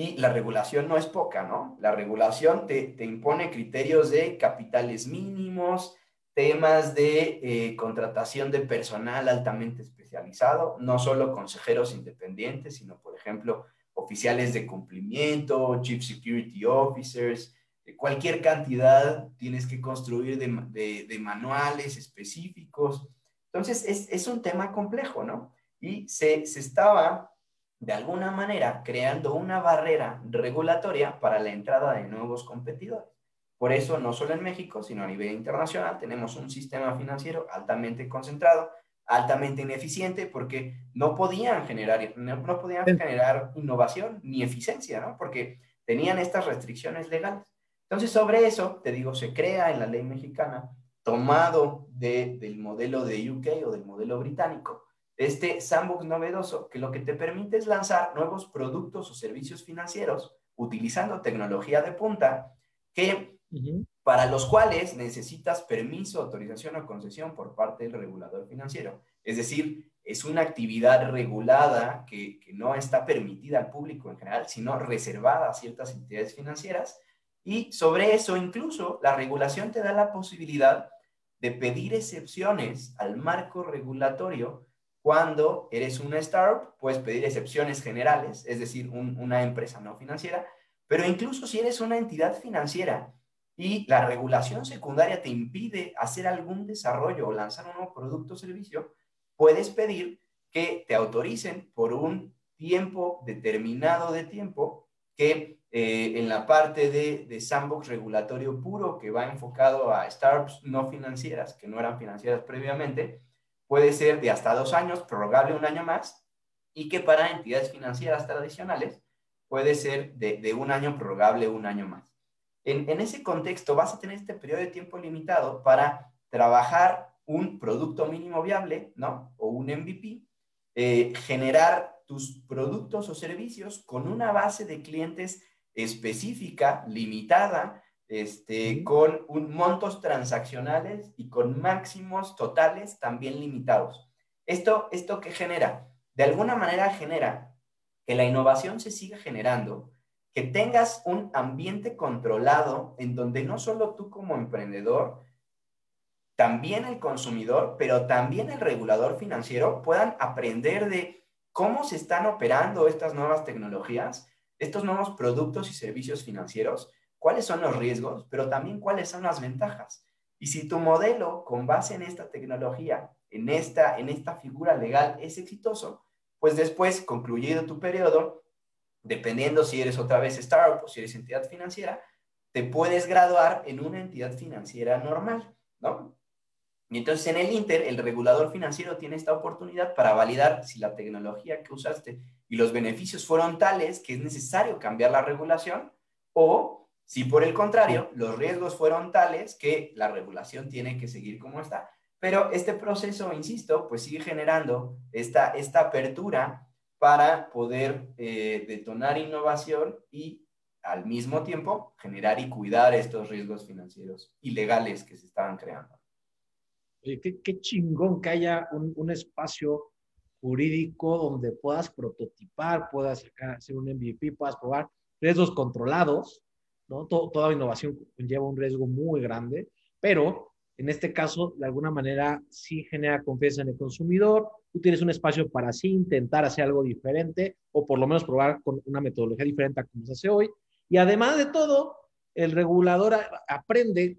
S2: Y la regulación no es poca, ¿no? La regulación te, te impone criterios de capitales mínimos, temas de eh, contratación de personal altamente especializado, no solo consejeros independientes, sino, por ejemplo, oficiales de cumplimiento, chief security officers, cualquier cantidad tienes que construir de, de, manuales específicos. Entonces, es, es, un tema complejo, ¿no? Y se, se estaba, de alguna manera, creando una barrera regulatoria para la entrada de nuevos competidores. Por eso, no solo en México, sino a nivel internacional, tenemos un sistema financiero altamente concentrado, altamente ineficiente, porque no podían generar, no, podían generar innovación ni eficiencia, ¿no? Porque tenían estas restricciones legales. Entonces, sobre eso, te digo, se crea en la ley mexicana, tomado del modelo de UK o del modelo británico, este sandbox novedoso que lo que te permite es lanzar nuevos productos o servicios financieros utilizando tecnología de punta que para los cuales necesitas permiso, autorización o concesión por parte del regulador financiero. Es decir, es una actividad regulada que, que, no está permitida al público en general, sino reservada a ciertas entidades financieras. Y sobre eso, incluso, la regulación te da la posibilidad de pedir excepciones al marco regulatorio cuando eres una startup, puedes pedir excepciones generales, es decir, una empresa no financiera, pero incluso si eres una entidad financiera y la regulación secundaria te impide hacer algún desarrollo o lanzar un nuevo producto o servicio, puedes pedir que te autoricen por un tiempo determinado de tiempo que eh, en la parte de, de, sandbox regulatorio puro que va enfocado a startups no financieras, que no eran financieras previamente, puede ser de hasta dos años, prorrogable un año más, y que para entidades financieras tradicionales puede ser de, de un año prorrogable un año más. En, ese contexto vas a tener este periodo de tiempo limitado para trabajar un producto mínimo viable, ¿no? O un MVP, eh, generar tus productos o servicios con una base de clientes específica, limitada, este, con un, montos transaccionales y con máximos totales también limitados. ¿Esto, ¿Esto qué genera? De alguna manera genera que la innovación se siga generando, que tengas un ambiente controlado en donde no solo tú como emprendedor, también el consumidor, pero también el regulador financiero puedan aprender de cómo se están operando estas nuevas tecnologías, estos nuevos productos y servicios financieros, cuáles son los riesgos, pero también cuáles son las ventajas. Y si tu modelo con base en esta tecnología, en esta, en esta figura legal es exitoso, pues después, concluido tu periodo, dependiendo si eres otra vez startup o si eres entidad financiera, te puedes graduar en una entidad financiera normal, ¿no? Y entonces en el Inter, el regulador financiero tiene esta oportunidad para validar si la tecnología que usaste y los beneficios fueron tales que es necesario cambiar la regulación o si por el contrario los riesgos fueron tales que la regulación tiene que seguir como está. Pero este proceso, insisto, pues sigue generando esta, esta apertura para poder eh, detonar innovación y al mismo tiempo generar y cuidar estos riesgos financieros ilegales que se estaban creando.
S1: qué, qué chingón que haya un, un, espacio jurídico donde puedas prototipar, puedas hacer un MVP, puedas probar riesgos controlados, ¿no? toda innovación conlleva un riesgo muy grande, pero en este caso, de alguna manera, sí genera confianza en el consumidor. Tú tienes un espacio para así intentar hacer algo diferente o por lo menos probar con una metodología diferente a como se hace hoy. Y además de todo, el regulador aprende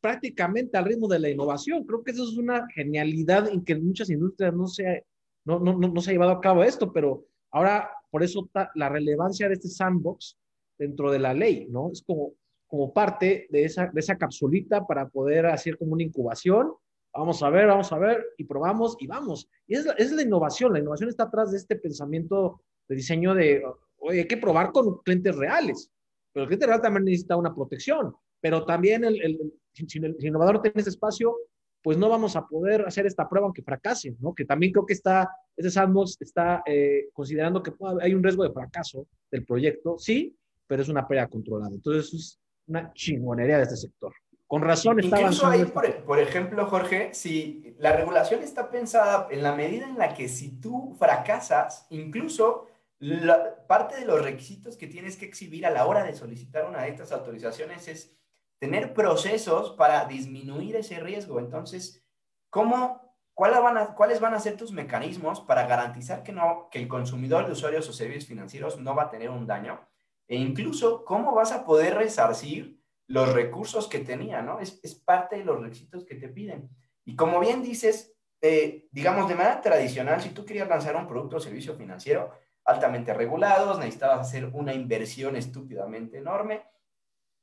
S1: prácticamente al ritmo de la innovación. Creo que eso es una genialidad en que en muchas industrias no se, no, no, no se ha llevado a cabo esto, pero ahora por eso la relevancia de este sandbox dentro de la ley, ¿no? Es como como parte de esa, de esa capsulita para poder hacer como una incubación. Vamos a ver, vamos a ver, y probamos y vamos. Y es es la innovación, la innovación está atrás de este pensamiento de diseño de, oye, hay que probar con clientes reales, pero el cliente real también necesita una protección, pero también el, el, si el innovador tiene ese espacio, pues no vamos a poder hacer esta prueba aunque fracase, ¿no? Que también creo que está, ese Sandbox está eh, considerando que hay un riesgo de fracaso del proyecto, sí, pero es una pérdida controlada. Entonces, es una chingonería de este sector. Con razón está
S2: Incluso avanzando. Ahí, por, por, ejemplo, Jorge, si la regulación está pensada en la medida en la que si tú fracasas, incluso la, parte de los requisitos que tienes que exhibir a la hora de solicitar una de estas autorizaciones es tener procesos para disminuir ese riesgo. Entonces, ¿cómo, cuáles, van a, ¿cuáles van a ser tus mecanismos para garantizar que, no, que el consumidor de usuarios o servicios financieros no va a tener un daño? E incluso, ¿cómo vas a poder resarcir los recursos que tenía? ¿no? Es, es parte de los requisitos que te piden. Y como bien dices, eh, digamos, de manera tradicional, si tú querías lanzar un producto o servicio financiero altamente regulados, necesitabas hacer una inversión estúpidamente enorme.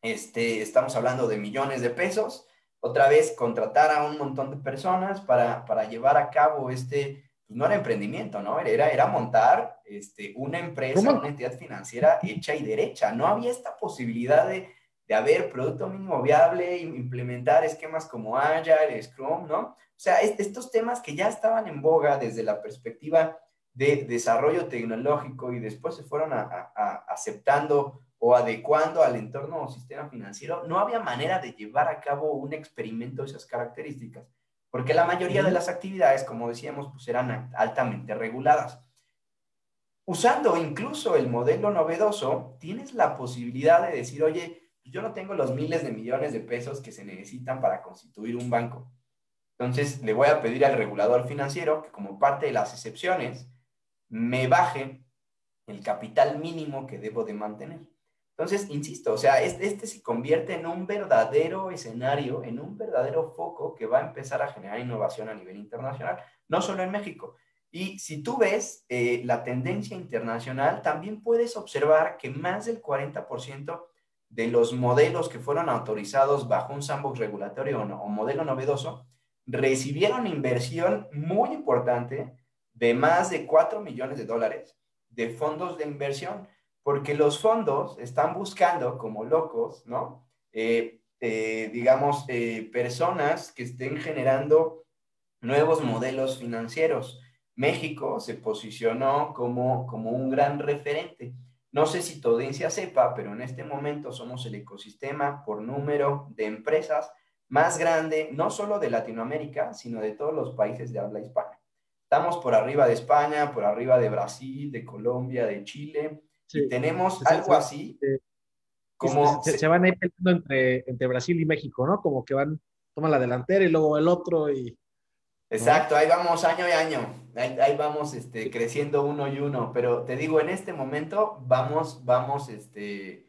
S2: Este, estamos hablando de millones de pesos. Otra vez, contratar a un montón de personas para, para llevar a cabo este, no era emprendimiento, ¿no? Era, era montar este, una empresa, una entidad financiera hecha y derecha. No había esta posibilidad de, de haber producto mínimo viable, implementar esquemas como Agile, Scrum, ¿no? O sea, estos temas que ya estaban en boga desde la perspectiva de desarrollo tecnológico y después se fueron a, a, aceptando o adecuando al entorno o sistema financiero, no había manera de llevar a cabo un experimento de esas características porque la mayoría de las actividades, como decíamos, pues eran altamente reguladas. Usando incluso el modelo novedoso, tienes la posibilidad de decir, oye, yo no tengo los miles de millones de pesos que se necesitan para constituir un banco. Entonces, le voy a pedir al regulador financiero que como parte de las excepciones, me baje el capital mínimo que debo de mantener. Entonces, insisto, o sea, este, este, se convierte en un verdadero escenario, en un verdadero foco que va a empezar a generar innovación a nivel internacional, no solo en México. Y si tú ves eh, la tendencia internacional, también puedes observar que más del 40% de los modelos que fueron autorizados bajo un sandbox regulatorio o, o modelo novedoso recibieron inversión muy importante de más de 4 millones de dólares de fondos de inversión porque los fondos están buscando como locos, ¿no? Eh, eh, digamos, eh, personas que estén generando nuevos modelos financieros. México se posicionó como, como un gran referente. No sé si tu audiencia sepa, pero en este momento somos el ecosistema por número de empresas más grande, no solo de Latinoamérica, sino de todos los países de habla hispana. Estamos por arriba de España, por arriba de Brasil, de Colombia, de Chile, tenemos algo así.
S1: como se, van a ir entre, entre Brasil y México, ¿no? Como que van, toman la delantera y luego el otro y...
S2: Exacto, ahí vamos año y año, ahí, vamos este, creciendo uno y uno, pero te digo, en este momento vamos, vamos, este,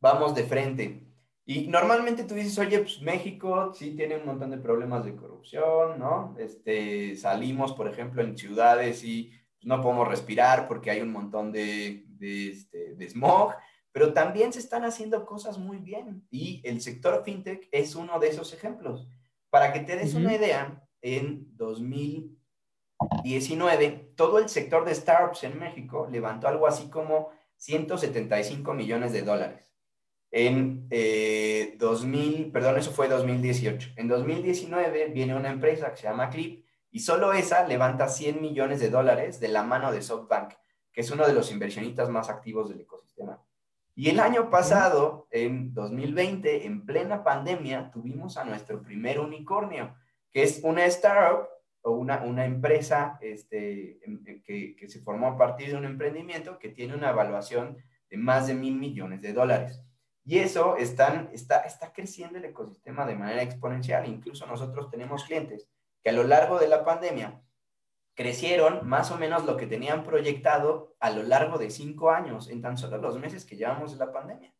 S2: vamos de frente. Y normalmente tú dices, oye, pues México sí tiene un montón de problemas de corrupción, ¿no? Este, salimos, por ejemplo, en ciudades y no podemos respirar porque hay un montón de, de, este, de smog, pero también se están haciendo cosas muy bien y el sector fintech es uno de esos ejemplos. Para que te des una idea, en 2019, todo el sector de startups en México levantó algo así como 175 millones de dólares. En 2000, eh, perdón, eso fue 2018. En 2019 viene una empresa que se llama Clip y solo esa levanta 100 millones de dólares de la mano de SoftBank, que es uno de los inversionistas más activos del ecosistema. Y el año pasado, en 2020, en plena pandemia, tuvimos a nuestro primer unicornio, que es una startup o una, una empresa este, que, que se formó a partir de un emprendimiento que tiene una evaluación de más de mil millones de dólares. Y eso están, está, está creciendo el ecosistema de manera exponencial. Incluso nosotros tenemos clientes que a lo largo de la pandemia crecieron más o menos lo que tenían proyectado a lo largo de cinco años, en tan solo los meses que llevamos de la pandemia.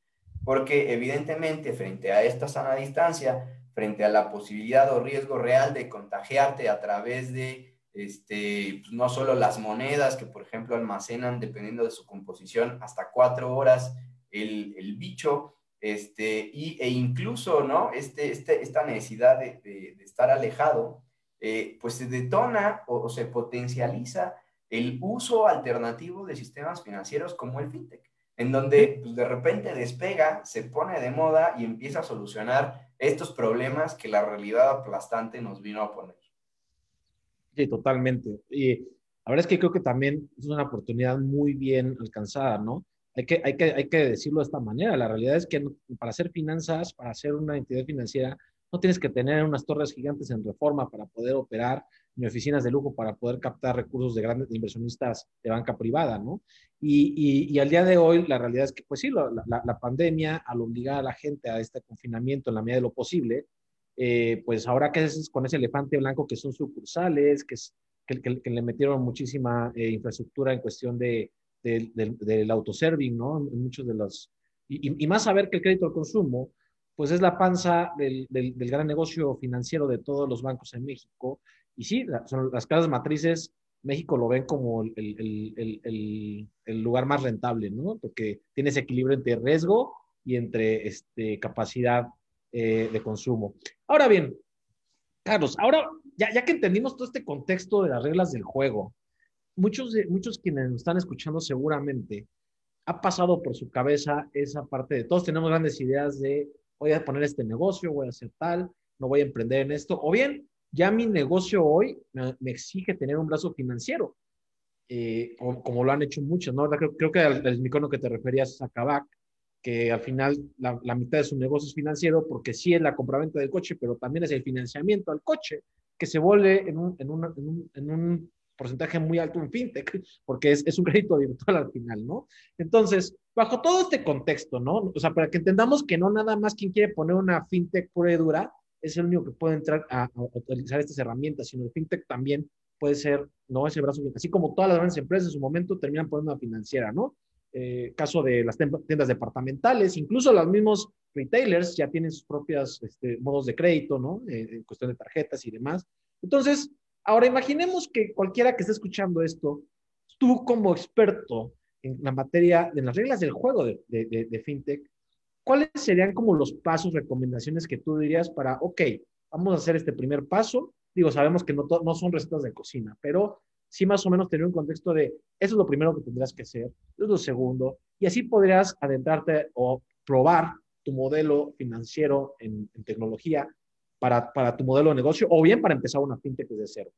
S2: Porque evidentemente frente a esta sana distancia, frente a la posibilidad o riesgo real de contagiarte a través de este, pues, no solo las monedas que, por ejemplo, almacenan, dependiendo de su composición, hasta cuatro horas el, el bicho, este, y, e incluso, ¿no? Este, este, esta necesidad de, de, estar alejado, eh, pues se detona o, se potencializa el uso alternativo de sistemas financieros como el fintech, en donde pues, de repente despega, se pone de moda y empieza a solucionar estos problemas que la realidad aplastante nos vino a poner.
S1: Sí, totalmente. Y la verdad es que creo que también es una oportunidad muy bien alcanzada, ¿no? Hay que, hay, que, hay que decirlo de esta manera. La realidad es que para hacer finanzas, para hacer una entidad financiera, no tienes que tener unas torres gigantes en reforma para poder operar, ni oficinas de lujo para poder captar recursos de grandes inversionistas de banca privada, ¿no? Y, y, al día de hoy, la realidad es que, pues sí, la, la, pandemia, al obligar a la gente a este confinamiento en la medida de lo posible, eh, pues ahora qué haces con ese elefante blanco que son sucursales, que, es, que, le metieron muchísima eh, infraestructura en cuestión de, del autoserving, ¿no? En muchos de los... Y, y, más saber que el crédito al consumo, pues es la panza del, gran negocio financiero de todos los bancos en México. Y sí, son las casas matrices, México lo ven como el, lugar más rentable, ¿no? Porque tiene ese equilibrio entre riesgo y entre este, capacidad eh, de consumo. Ahora bien, Carlos, ahora ya, ya que entendimos todo este contexto de las reglas del juego, muchos, de, muchos quienes nos están escuchando seguramente ha pasado por su cabeza esa parte de todos tenemos grandes ideas de voy a poner este negocio, voy a hacer tal, no voy a emprender en esto, o bien ya mi negocio hoy me, exige tener un brazo financiero, eh, como, lo han hecho muchos, ¿no? Creo, que el, el que te referías es a Kavak, que al final la, la, mitad de su negocio es financiero, porque sí es la compraventa del coche, pero también es el financiamiento al coche, que se vuelve en un, en un, en un, en un porcentaje muy alto en fintech, porque es, es, un crédito virtual al final, ¿no? Entonces, bajo todo este contexto, ¿no? O sea, para que entendamos que no nada más quien quiere poner una fintech pura y dura es el único que puede entrar a, utilizar estas herramientas, sino el fintech también puede ser, ¿no? Ese brazo, así como todas las grandes empresas en su momento terminan poniendo una financiera, ¿no? Eh, caso de las tiendas departamentales, incluso los mismos retailers ya tienen sus propios este, modos de crédito, ¿no? Eh, en cuestión de tarjetas y demás. Entonces, ahora imaginemos que cualquiera que esté escuchando esto, tú como experto en la materia, en las reglas del juego de, de, de FinTech, ¿cuáles serían como los pasos, recomendaciones que tú dirías para, ok, vamos a hacer este primer paso? Digo, sabemos que no, no son recetas de cocina, pero sí más o menos tener un contexto de, eso es lo primero que tendrás que hacer, eso es lo segundo, y así podrías adentrarte o probar tu modelo financiero en, tecnología para, para, tu modelo de negocio o bien para empezar una fintech desde cero.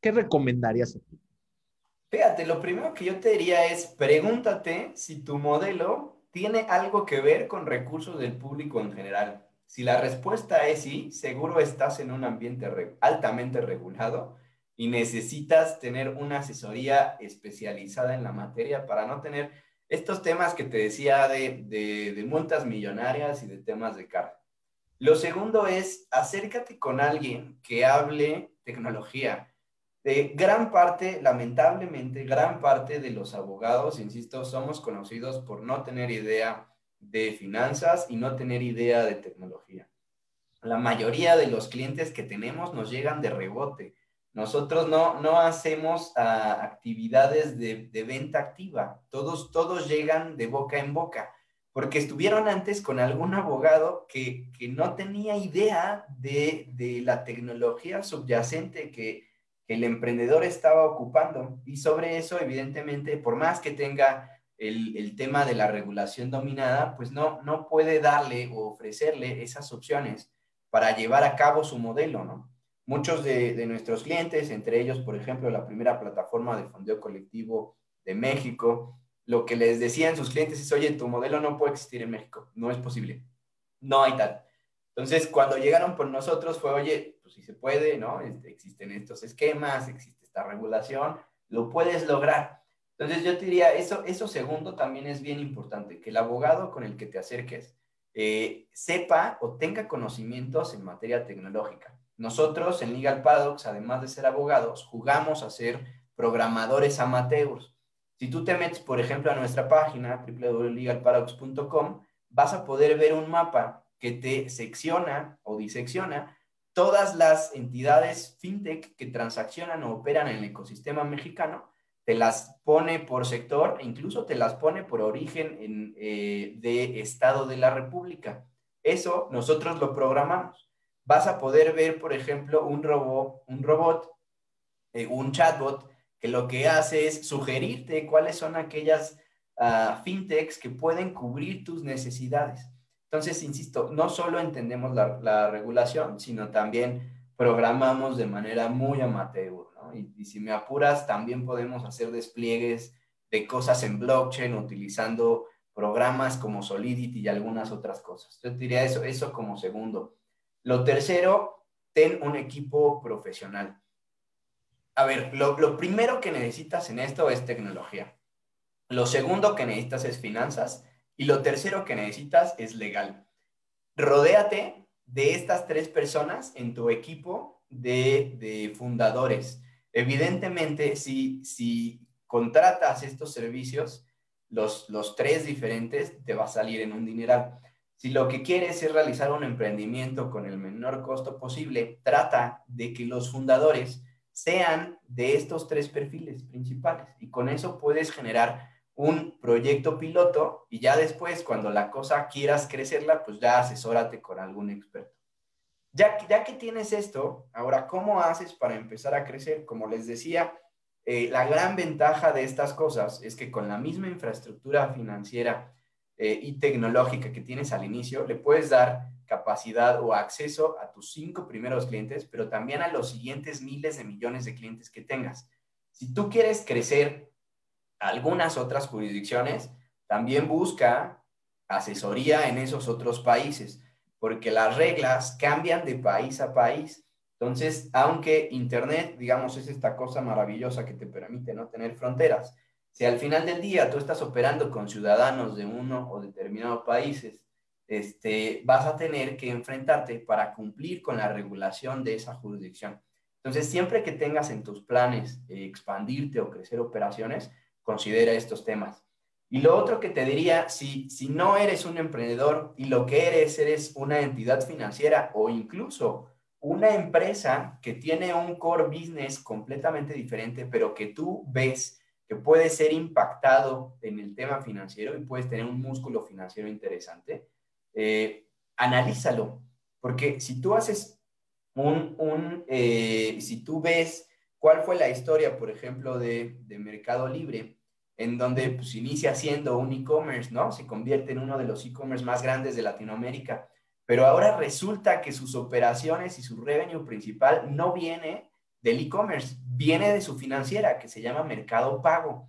S1: ¿Qué recomendarías aquí?
S2: Fíjate, lo primero que yo te diría es pregúntate si tu modelo tiene algo que ver con recursos del público en general. Si la respuesta es sí, seguro estás en un ambiente altamente regulado y necesitas tener una asesoría especializada en la materia para no tener estos temas que te decía de, de, multas millonarias y de temas de cárcel. Lo segundo es acércate con alguien que hable tecnología. De gran parte, lamentablemente, gran parte de los abogados, insisto, somos conocidos por no tener idea de finanzas y no tener idea de tecnología. La mayoría de los clientes que tenemos nos llegan de rebote nosotros no, no hacemos ah, actividades de, de, venta activa. Todos, todos llegan de boca en boca, porque estuvieron antes con algún abogado que, que no tenía idea de, de la tecnología subyacente que, el emprendedor estaba ocupando. Y sobre eso, evidentemente, por más que tenga el, el tema de la regulación dominada, pues no, no puede darle o ofrecerle esas opciones para llevar a cabo su modelo, ¿no? Muchos de, nuestros clientes, entre ellos, por ejemplo, la primera plataforma de fondeo colectivo de México, lo que les decían sus clientes es, oye, tu modelo no puede existir en México, no es posible, no hay tal. Entonces, cuando llegaron por nosotros fue, oye, pues si se puede, ¿no? Este, existen estos esquemas, existe esta regulación, lo puedes lograr. Entonces, yo te diría, eso, eso segundo también es bien importante, que el abogado con el que te acerques eh, sepa o tenga conocimientos en materia tecnológica. Nosotros en Legal Paradox, además de ser abogados, jugamos a ser programadores amateurs. Si tú te metes, por ejemplo, a nuestra página www.legalparadox.com, vas a poder ver un mapa que te secciona o disecciona todas las entidades fintech que transaccionan o operan en el ecosistema mexicano. te las pone por sector e incluso te las pone por origen eh, de Estado de la República. Eso nosotros lo programamos. Vas a poder ver, por ejemplo, un robot, eh, un chatbot, que lo que hace es sugerirte cuáles son aquellas uh, fintechs que pueden cubrir tus necesidades. Entonces, insisto, no solo entendemos la, regulación, sino también programamos de manera muy amateur, ¿no? Y, y, si me apuras, también podemos hacer despliegues de cosas en blockchain utilizando programas como Solidity y algunas otras cosas. Yo diría eso, eso como segundo. Lo tercero, ten un equipo profesional. A ver, lo, lo primero que necesitas en esto es tecnología. Lo segundo que necesitas es finanzas. Y lo tercero que necesitas es legal. Rodéate de estas tres personas en tu equipo de, fundadores. Evidentemente, si, si contratas estos servicios, los, los tres diferentes, te va a salir en un dineral. Si lo que quieres es realizar un emprendimiento con el menor costo posible, trata de que los fundadores sean de estos tres perfiles principales y con eso puedes generar un proyecto piloto y ya después, cuando la cosa quieras crecerla, pues ya asesórate con algún experto. Ya, ya que tienes esto, ahora, ¿cómo haces para empezar a crecer? Como les decía, eh, la gran ventaja de estas cosas es que con la misma infraestructura financiera eh, y tecnológica que tienes al inicio, le puedes dar capacidad o acceso a tus cinco primeros clientes, pero también a los siguientes miles de millones de clientes que tengas. Si tú quieres crecer algunas otras jurisdicciones, también busca asesoría en esos otros países, porque las reglas cambian de país a país. Entonces, aunque Internet, digamos, es esta cosa maravillosa que te permite no tener fronteras, si al final del día tú estás operando con ciudadanos de uno o determinados países, este, vas a tener que enfrentarte para cumplir con la regulación de esa jurisdicción. Entonces, siempre que tengas en tus planes eh, expandirte o crecer operaciones, considera estos temas. Y lo otro que te diría, si, si no eres un emprendedor y lo que eres, eres una entidad financiera o incluso una empresa que tiene un core business completamente diferente, pero que tú ves que puede ser impactado en el tema financiero y puedes tener un músculo financiero interesante, eh, analízalo. Porque si tú haces un, un eh, si tú ves cuál fue la historia, por ejemplo, de, de Mercado Libre, en donde pues inicia siendo un e-commerce, ¿no? Se convierte en uno de los e-commerce más grandes de Latinoamérica, pero ahora resulta que sus operaciones y su revenue principal no viene del e-commerce, viene de su financiera, que se llama Mercado Pago.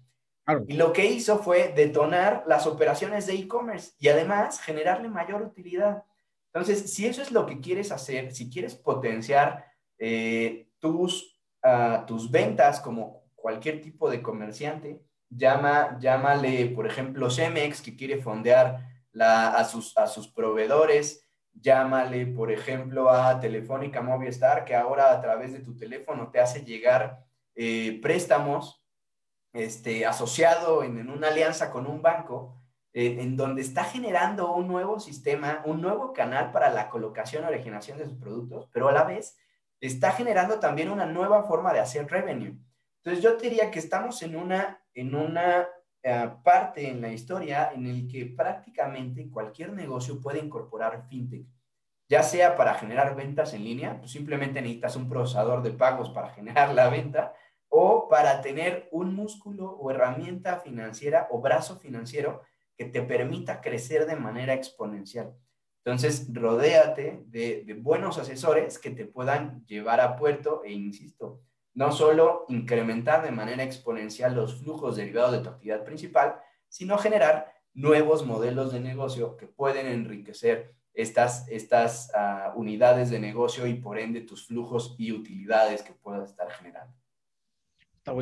S2: Y lo que hizo fue detonar las operaciones de e-commerce y además generarle mayor utilidad. Entonces, si eso es lo que quieres hacer, si quieres potenciar eh, tus, ah, tus ventas como cualquier tipo de comerciante, llama, llámale, por ejemplo, Cemex, que quiere fondear a, sus, a sus proveedores, llámale, por ejemplo, a Telefónica Movistar, que ahora a través de tu teléfono te hace llegar eh, préstamos este, asociado en, una alianza con un banco, eh, en donde está generando un nuevo sistema, un nuevo canal para la colocación y originación de sus productos, pero a la vez está generando también una nueva forma de hacer revenue. Entonces yo diría que estamos en una, en una parte en la historia en el que prácticamente cualquier negocio puede incorporar fintech, ya sea para generar ventas en línea, pues simplemente necesitas un procesador de pagos para generar la venta, o para tener un músculo o herramienta financiera o brazo financiero que te permita crecer de manera exponencial. Entonces, rodéate de buenos asesores que te puedan llevar a puerto e, insisto, no solo incrementar de manera exponencial los flujos derivados de tu actividad principal, sino generar nuevos modelos de negocio que pueden enriquecer estas, estas ah, unidades de negocio y por ende tus flujos y utilidades que puedas estar generando.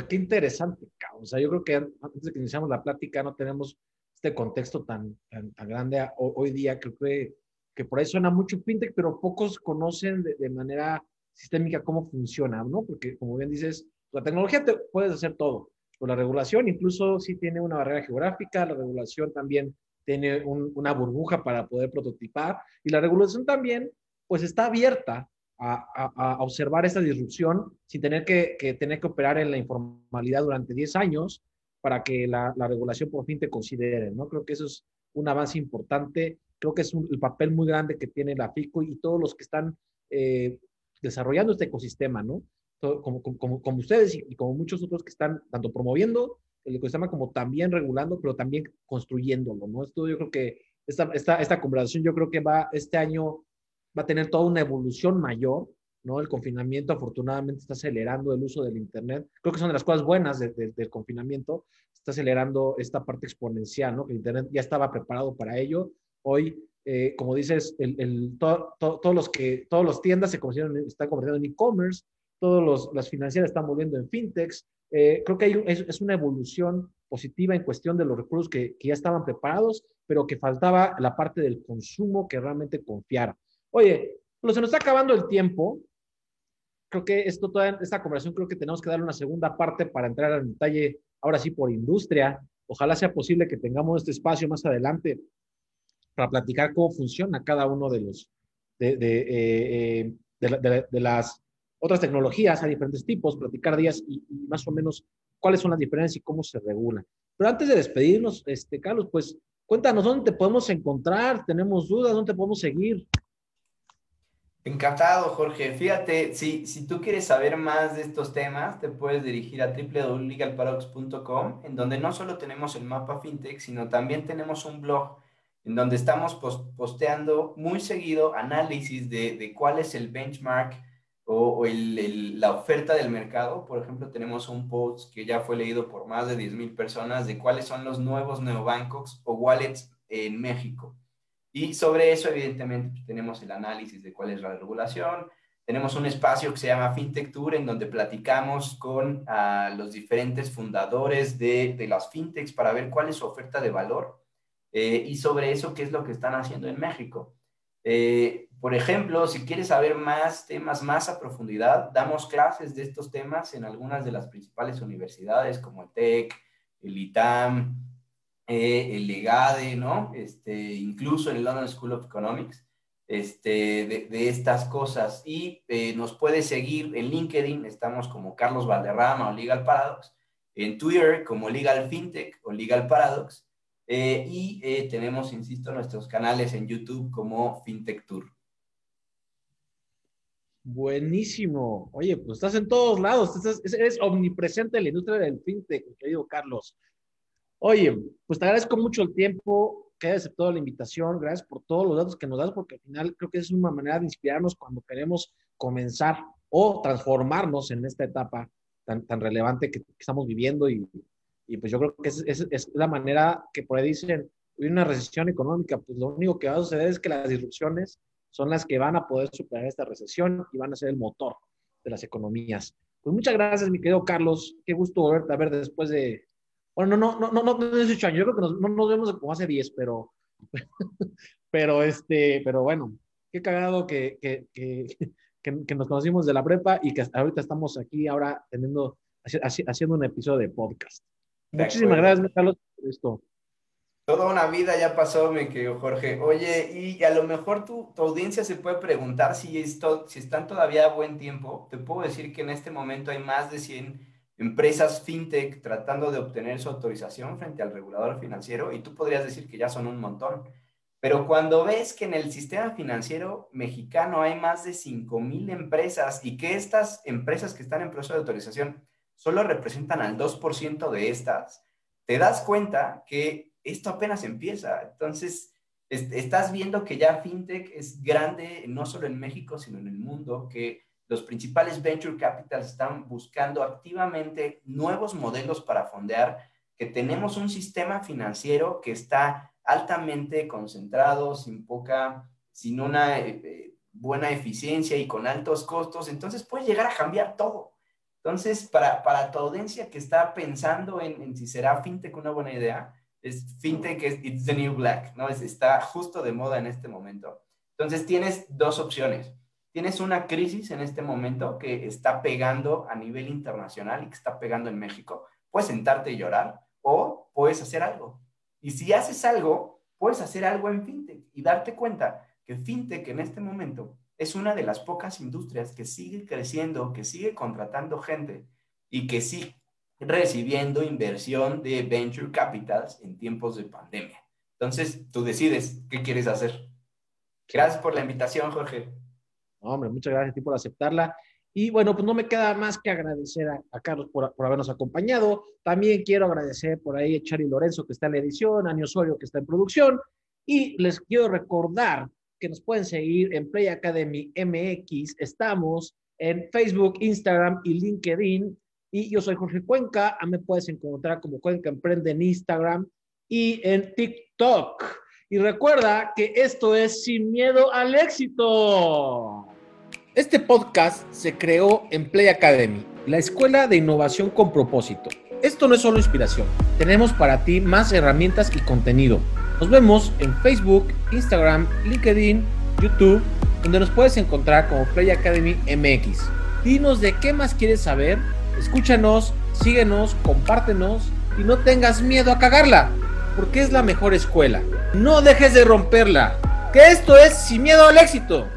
S1: qué interesante, o sea, yo creo que antes de que iniciamos la plática no tenemos este contexto tan, tan, grande hoy día, creo que, que por ahí suena mucho fintech, pero pocos conocen de, de manera sistémica cómo funciona, ¿no? Porque como bien dices, la tecnología te puedes hacer todo, pero la regulación incluso sí tiene una barrera geográfica, la regulación también tiene una burbuja para poder prototipar y la regulación también pues está abierta a, observar esta disrupción sin tener que, tener que operar en la informalidad durante 10 años para que la, regulación por fin te considere, ¿no? Creo que eso es un avance importante, creo que es el papel muy grande que tiene la FICO y todos los que están eh, desarrollando este ecosistema, ¿no? como, como, como, ustedes y, como muchos otros que están tanto promoviendo el ecosistema como también regulando, pero también construyéndolo, ¿no? Esto yo creo que esta, esta, esta conversación yo creo que va este año va a tener toda una evolución mayor, ¿no? El confinamiento afortunadamente está acelerando el uso del Internet. Creo que son de las cosas buenas del confinamiento, está acelerando esta parte exponencial, ¿no? Que el Internet ya estaba preparado para ello. Hoy, eh, como dices, el, el todos los que, todos los tiendas se están convirtiendo en e-commerce, todas las financieras están volviendo en fintechs. Eh, creo que hay, es, una evolución positiva en cuestión de los recursos que, que, ya estaban preparados, pero que faltaba la parte del consumo que realmente confiara. Oye, pues se nos está acabando el tiempo. Creo que esto, toda esta conversación, creo que tenemos que darle una segunda parte para entrar al detalle, ahora sí, por industria. Ojalá sea posible que tengamos este espacio más adelante para platicar cómo funciona cada uno de los, de, de, eh, eh, las otras tecnologías a diferentes tipos, platicar días y, más o menos cuáles son las diferencias y cómo se regulan. Pero antes de despedirnos, este, Carlos, pues cuéntanos dónde te podemos encontrar, tenemos dudas, dónde te podemos seguir.
S2: Encantado, Jorge. Fíjate, si, si tú quieres saber más de estos temas, te puedes dirigir a www.legalparadox.com, en donde no solo tenemos el mapa fintech, sino también tenemos un blog en donde estamos posteando muy seguido análisis de, de cuál es el benchmark o, el, la oferta del mercado. Por ejemplo, tenemos un post que ya fue leído por más de 10.000 personas de cuáles son los nuevos neobancos o wallets en México. Y sobre eso, evidentemente, pues, tenemos el análisis de cuál es la regulación. Tenemos un espacio que se llama FinTech Tour, en donde platicamos con ah, los diferentes fundadores de, de, las FinTechs para ver cuál es su oferta de valor eh, y sobre eso, qué es lo que están haciendo en México. Eh, por ejemplo, si quieres saber más temas más a profundidad, damos clases de estos temas en algunas de las principales universidades como el TEC, el ITAM, eh, el LEGADE, ¿no? Este, incluso en el London School of Economics, este, de, estas cosas. Y eh, nos puede seguir en LinkedIn, estamos como Carlos Valderrama o Legal Paradox, en Twitter como Legal FinTech o Legal Paradox, eh, y tenemos, insisto, nuestros canales en YouTube como FinTech Tour.
S1: Buenísimo. Oye, pues estás en todos lados, eres omnipresente en la industria del fintech, querido Carlos. Oye, pues te agradezco mucho el tiempo que hayas aceptado la invitación, gracias por todos los datos que nos das, porque al final creo que es una manera de inspirarnos cuando queremos comenzar o transformarnos en esta etapa tan, tan relevante que, estamos viviendo y, y, pues yo creo que es, la manera que por ahí dicen, hay una recesión económica, pues lo único que va a suceder es que las disrupciones son las que van a poder superar esta recesión y van a ser el motor de las economías. Pues muchas gracias, mi querido Carlos. Qué gusto volverte a ver después de bueno, no, no, no, no, no, es 8 años, yo creo que nos, no nos vemos como hace 10, pero, pero, este, pero bueno, qué cagado que, que, que, que, nos conocimos de la prepa y que ahorita estamos aquí ahora teniendo, haciendo un episodio de podcast. Muchísimas gracias, Carlos, por esto.
S2: Toda una vida ya pasó, mi querido Jorge. Oye, y a lo mejor tu, tu audiencia se puede preguntar si, esto, si están todavía a buen tiempo. Te puedo decir que en este momento hay más de 100 empresas fintech tratando de obtener su autorización frente al regulador financiero y tú podrías decir que ya son un montón. Pero cuando ves que en el sistema financiero mexicano hay más de 5 mil empresas y que estas empresas que están en proceso de autorización solo representan al 2% de estas, te das cuenta que esto apenas empieza. Entonces, estás viendo que ya fintech es grande no solo en México, sino en el mundo, que los principales venture capitals están buscando activamente nuevos modelos para fondear, que tenemos un sistema financiero que está altamente concentrado, sin poca, sin una eh, eh, buena eficiencia y con altos costos, entonces puede llegar a cambiar todo. Entonces, para, para tu audiencia que está pensando en, si será fintech una buena idea, es fintech es it's the new black, ¿no? Es, está justo de moda en este momento. Entonces, tienes dos opciones tienes una crisis en este momento que está pegando a nivel internacional y que está pegando en México, puedes sentarte y llorar o puedes hacer algo. Y si haces algo, puedes hacer algo en FinTech y darte cuenta que FinTech en este momento es una de las pocas industrias que sigue creciendo, que sigue contratando gente y que sigue recibiendo inversión de venture capitals en tiempos de pandemia. Entonces, tú decides qué quieres hacer. Gracias por la invitación, Jorge.
S1: Hombre, muchas gracias a ti por aceptarla. Y bueno, pues no me queda más que agradecer a, Carlos por, por, habernos acompañado. También quiero agradecer por ahí a Chari Lorenzo, que está en la edición, a Osorio, que está en producción. Y les quiero recordar que nos pueden seguir en Play Academy MX. Estamos en Facebook, Instagram y LinkedIn. Y yo soy Jorge Cuenca. Me puedes encontrar como Cuenca Emprende en Instagram y en TikTok. Y recuerda que esto es Sin Miedo al Éxito. Este podcast se creó en Play Academy, la escuela de innovación con propósito. Esto no es solo inspiración, tenemos para ti más herramientas y contenido. Nos vemos en Facebook, Instagram, LinkedIn, YouTube, donde nos puedes encontrar como Play Academy MX. Dinos de qué más quieres saber, escúchanos, síguenos, compártenos y no tengas miedo a cagarla, porque es la mejor escuela. No dejes de romperla, que esto es sin miedo al éxito.